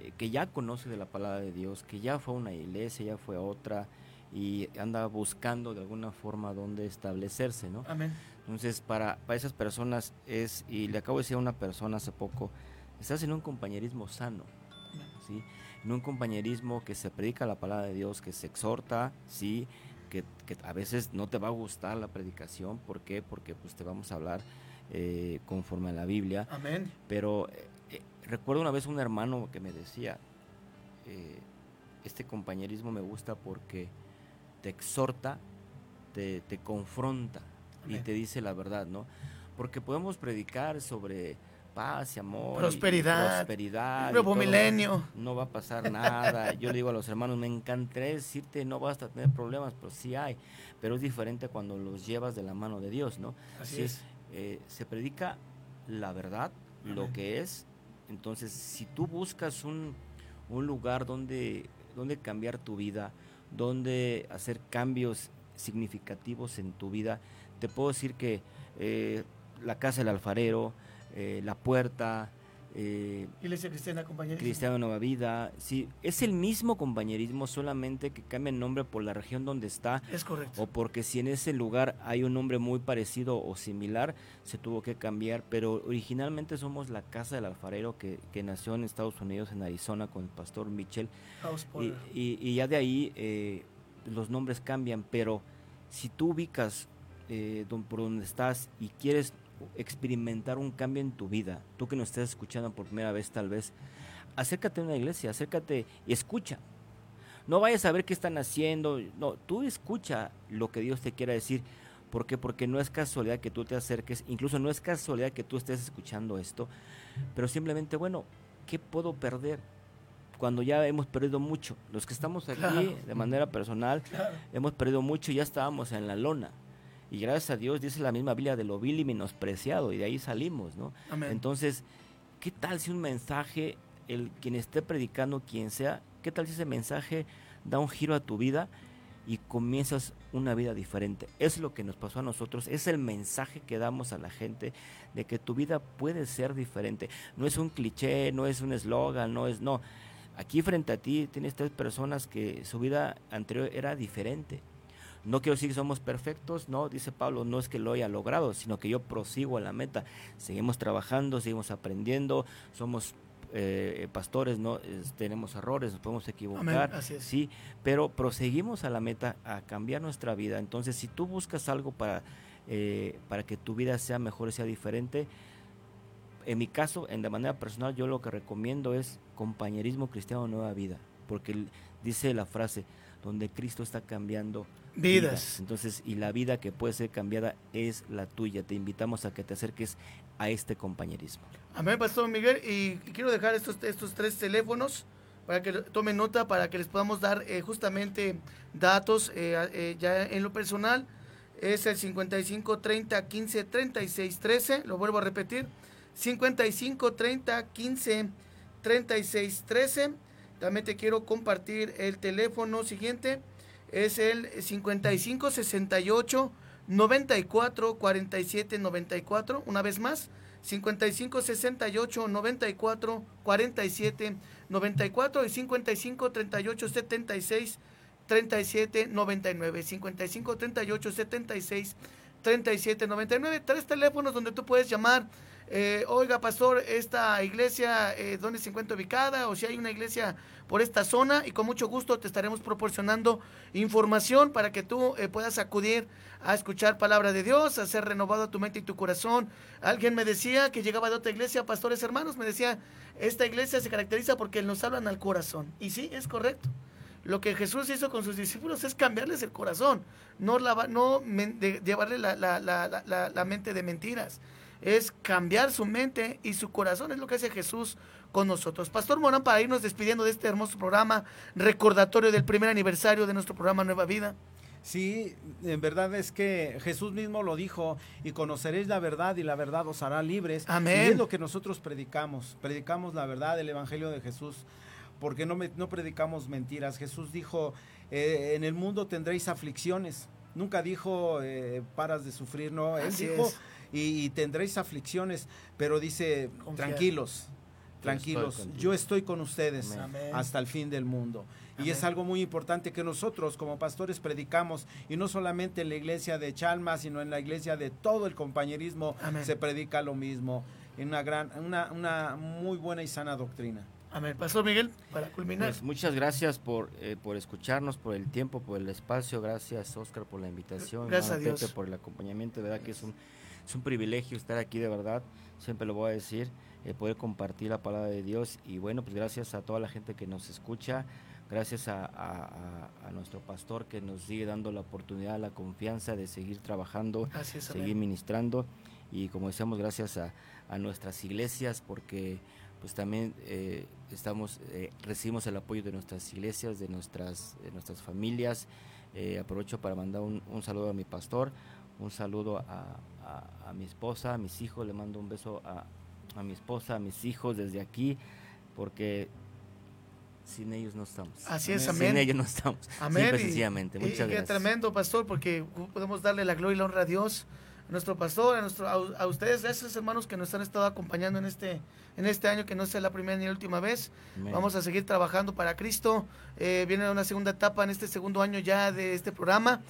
Speaker 3: eh, que ya conoce de la palabra de Dios, que ya fue a una iglesia, ya fue a otra, y anda buscando de alguna forma dónde establecerse, ¿no?
Speaker 2: Amén.
Speaker 3: Entonces, para, para esas personas es, y le acabo de decir a una persona hace poco, estás en un compañerismo sano, ¿sí? En un compañerismo que se predica la palabra de Dios, que se exhorta, ¿sí? Que, que a veces no te va a gustar la predicación, ¿por qué? Porque pues te vamos a hablar eh, conforme a la Biblia.
Speaker 2: Amén.
Speaker 3: Pero eh, eh, recuerdo una vez un hermano que me decía, este compañerismo me gusta porque te exhorta te, te confronta y te dice la verdad, ¿no? Porque podemos predicar sobre paz y amor.
Speaker 2: Prosperidad.
Speaker 3: prosperidad.
Speaker 2: Nuevo milenio.
Speaker 3: No va a pasar nada. Yo le digo a los hermanos, me encantaría decirte, no vas a tener problemas, pero sí hay. Pero es diferente cuando los llevas de la mano de Dios, ¿no?
Speaker 2: Así es.
Speaker 3: Eh, se predica la verdad, lo que es. Entonces, si tú buscas un, un lugar donde, donde cambiar tu vida, donde hacer cambios significativos en tu vida, te puedo decir que eh, la casa del alfarero, eh, la puerta, eh,
Speaker 2: Iglesia Cristiana Compañerismo.
Speaker 3: Cristiano Nueva Vida, sí, es el mismo compañerismo, solamente que cambia el nombre por la región donde está.
Speaker 2: Es correcto.
Speaker 3: O porque si en ese lugar hay un nombre muy parecido o similar, se tuvo que cambiar, pero originalmente somos la Casa del Alfarero que, que nació en Estados Unidos, en Arizona, con el pastor Mitchell. Y, y- y ya de ahí eh, los nombres cambian, pero si tú ubicas eh, don- por donde estás y quieres experimentar un cambio en tu vida, tú que nos estás escuchando por primera vez tal vez, acércate a una iglesia, acércate y escucha. No vayas a ver qué están haciendo, no, tú escucha lo que Dios te quiera decir. ¿Por qué? Porque no es casualidad que tú te acerques, incluso no es casualidad que tú estés escuchando esto, pero simplemente, bueno, ¿qué puedo perder? Cuando ya hemos perdido mucho. Los que estamos aquí
Speaker 2: Claro.
Speaker 3: de manera personal, hemos perdido mucho y ya estábamos en la lona. Y gracias a Dios dice la misma Biblia de lo vil y menospreciado, y de ahí salimos, ¿no?
Speaker 2: Amén.
Speaker 3: Entonces, ¿qué tal si un mensaje, el quien esté predicando, quien sea, qué tal si ese mensaje da un giro a tu vida y comienzas una vida diferente? Es lo que nos pasó a nosotros, es el mensaje que damos a la gente de que tu vida puede ser diferente. No es un cliché, no es un eslogan, no es, no. Aquí frente a ti tienes tres personas que su vida anterior era diferente. No quiero decir que somos perfectos, no, dice Pablo, no es que lo haya logrado, sino que yo prosigo a la meta. Seguimos trabajando, seguimos aprendiendo, somos eh, pastores, no tenemos errores, nos podemos equivocar, sí, pero proseguimos a la meta, a cambiar nuestra vida. Entonces, si tú buscas algo para, eh, para que tu vida sea mejor, sea diferente, en mi caso, en de manera personal, yo lo que recomiendo es compañerismo cristiano nueva vida, porque dice la frase, donde Cristo está cambiando
Speaker 2: Vidas.
Speaker 3: Entonces, y la vida que puede ser cambiada es la tuya. Te invitamos a que te acerques a este compañerismo.
Speaker 2: Amén, Pastor Miguel. Y quiero dejar estos, estos tres teléfonos para que tomen nota, para que les podamos dar eh, justamente datos eh, eh, ya en lo personal. Es el 55 30 15 36 13. Lo vuelvo a repetir. 55 30 15 36 13. También te quiero compartir el teléfono siguiente. Es el 55 68 94 47 94. Una vez más. 55 68 94 47 94 y 55 38 76 37 99 55 38 76 37 99 tres teléfonos donde tú puedes llamar eh, oiga pastor esta iglesia eh, dónde se encuentra ubicada o si hay una iglesia por esta zona y con mucho gusto te estaremos proporcionando información para que tú eh, puedas acudir a escuchar palabra de Dios, a ser renovado tu mente y tu corazón. Alguien me decía que llegaba de otra iglesia, pastores hermanos, me decía, esta iglesia se caracteriza porque nos hablan al corazón. Y sí, es correcto. Lo que Jesús hizo con sus discípulos es cambiarles el corazón, no, no llevarle la- la- la mente de mentiras. Es cambiar su mente y su corazón, es lo que hace Jesús con nosotros. Pastor Morán, para irnos despidiendo de este hermoso programa, recordatorio del primer aniversario de nuestro programa Nueva Vida.
Speaker 4: Sí, en verdad es que Jesús mismo lo dijo, y conoceréis la verdad y la verdad os hará libres.
Speaker 2: Amén.
Speaker 4: Y es lo que nosotros predicamos, predicamos la verdad, el Evangelio de Jesús, porque no, me- no predicamos mentiras. Jesús dijo, eh, en el mundo tendréis aflicciones. Nunca dijo, eh, paras de sufrir, no. Él
Speaker 2: Así
Speaker 4: dijo,
Speaker 2: es.
Speaker 4: Y, y tendréis aflicciones, pero dice, tranquilos,
Speaker 3: Yo
Speaker 4: tranquilos,
Speaker 3: estoy
Speaker 4: yo estoy con ustedes
Speaker 2: Amén.
Speaker 4: hasta el fin del mundo. Y
Speaker 2: Amén.
Speaker 4: es algo muy importante que nosotros como pastores predicamos, y no solamente en la iglesia de Chalma, sino en la iglesia de todo el compañerismo,
Speaker 2: Amén.
Speaker 4: se predica lo mismo, en una, gran, una, una muy buena y sana doctrina.
Speaker 2: Amén. Pastor Miguel, para culminar.
Speaker 3: Pues muchas gracias por, eh, por escucharnos, por el tiempo, por el espacio. Gracias, Oscar, por la invitación.
Speaker 2: Gracias a Dios.
Speaker 3: Pepe, por el acompañamiento. De verdad que es un, es un privilegio estar aquí, de verdad. Siempre lo voy a decir, eh, poder compartir la palabra de Dios. Y bueno, pues gracias a toda la gente que nos escucha. gracias a, nuestro pastor que nos sigue dando la oportunidad, la confianza de seguir trabajando, seguir ministrando y como decíamos, gracias a, nuestras iglesias porque pues también eh, estamos eh, recibimos el apoyo de nuestras iglesias, de nuestras, nuestras familias. Eh, aprovecho para mandar un, saludo a mi pastor, un saludo a, mi esposa, a mis hijos, le mando un beso a, a mi esposa, a mis hijos desde aquí, porque sin ellos no estamos.
Speaker 2: Así es, amén.
Speaker 3: Sin ellos no estamos.
Speaker 2: Amén.
Speaker 3: sencillamente. Muchas gracias.
Speaker 2: Qué tremendo, pastor, porque podemos darle la gloria y la honra a Dios, a nuestro pastor, a, nuestro, a, ustedes, a esos hermanos que nos han estado acompañando en este, en este año, que no sea la primera ni la última vez. Vamos a seguir trabajando para Cristo. Eh, viene una segunda etapa en este segundo año ya de este programa.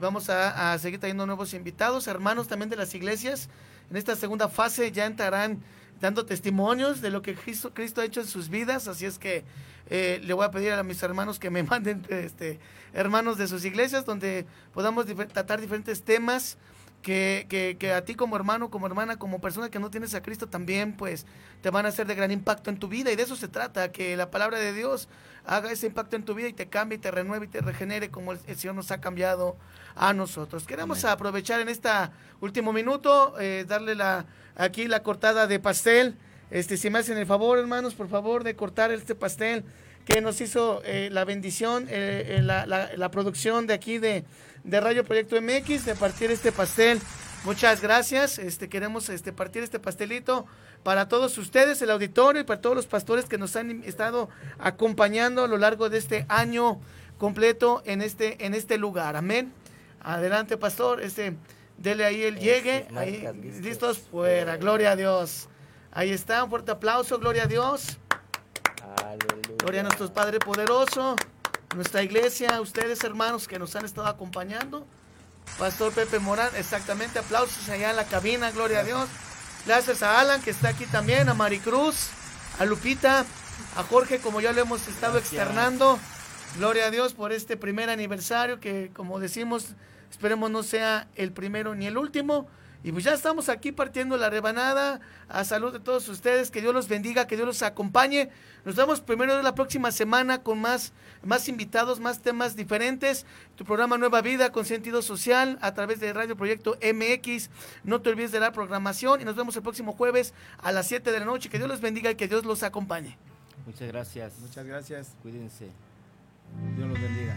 Speaker 2: Vamos a, seguir trayendo nuevos invitados, hermanos también de las iglesias. En esta segunda fase ya entrarán dando testimonios de lo que Cristo, Cristo ha hecho en sus vidas. Así es que eh, le voy a pedir a mis hermanos que me manden este, hermanos de sus iglesias donde podamos tratar diferentes temas. Que, que, que, a ti como hermano, como hermana, como persona que no tienes a Cristo también, pues te van a hacer de gran impacto en tu vida y de eso se trata, que la palabra de Dios haga ese impacto en tu vida y te cambie y te renueve y te regenere como el, Señor nos ha cambiado a nosotros. Queremos aprovechar en este último minuto, eh, darle la, aquí la cortada de pastel. Este, si me hacen el favor, hermanos, por favor, de cortar este pastel que nos hizo eh, la bendición, eh, la, la, producción de aquí de, de Radio Proyecto MX, de partir este pastel. Muchas gracias. Este, queremos este, partir este pastelito para todos ustedes, el auditorio y para todos los pastores que nos han estado acompañando a lo largo de este año completo en este, en este lugar. Amén. Adelante, pastor. Este, dele ahí el llegue. Ahí, listos fuera. Gloria a Dios. Ahí está, un fuerte aplauso, gloria a Dios. Gloria a nuestro Padre poderoso, nuestra iglesia, ustedes hermanos que nos han estado acompañando. Pastor Pepe Morán, exactamente, aplausos allá en la cabina, gloria a Dios. Gracias a Alan que está aquí también, a Maricruz, a Lupita, a Jorge, como ya lo hemos estado externando. Gloria a Dios por este primer aniversario que, como decimos, esperemos no sea el primero ni el último. Y pues ya estamos aquí partiendo la rebanada. A salud de todos ustedes. Que Dios los bendiga, que Dios los acompañe. Nos vemos primero la próxima semana con más, más invitados, más temas diferentes. Tu programa Nueva Vida con sentido social a través de Radio Proyecto MX. No te olvides de la programación. Y nos vemos el próximo jueves a las 7 de la noche. Que Dios los bendiga y que Dios los acompañe.
Speaker 3: Muchas gracias.
Speaker 4: Muchas gracias.
Speaker 3: Cuídense.
Speaker 4: Dios los bendiga.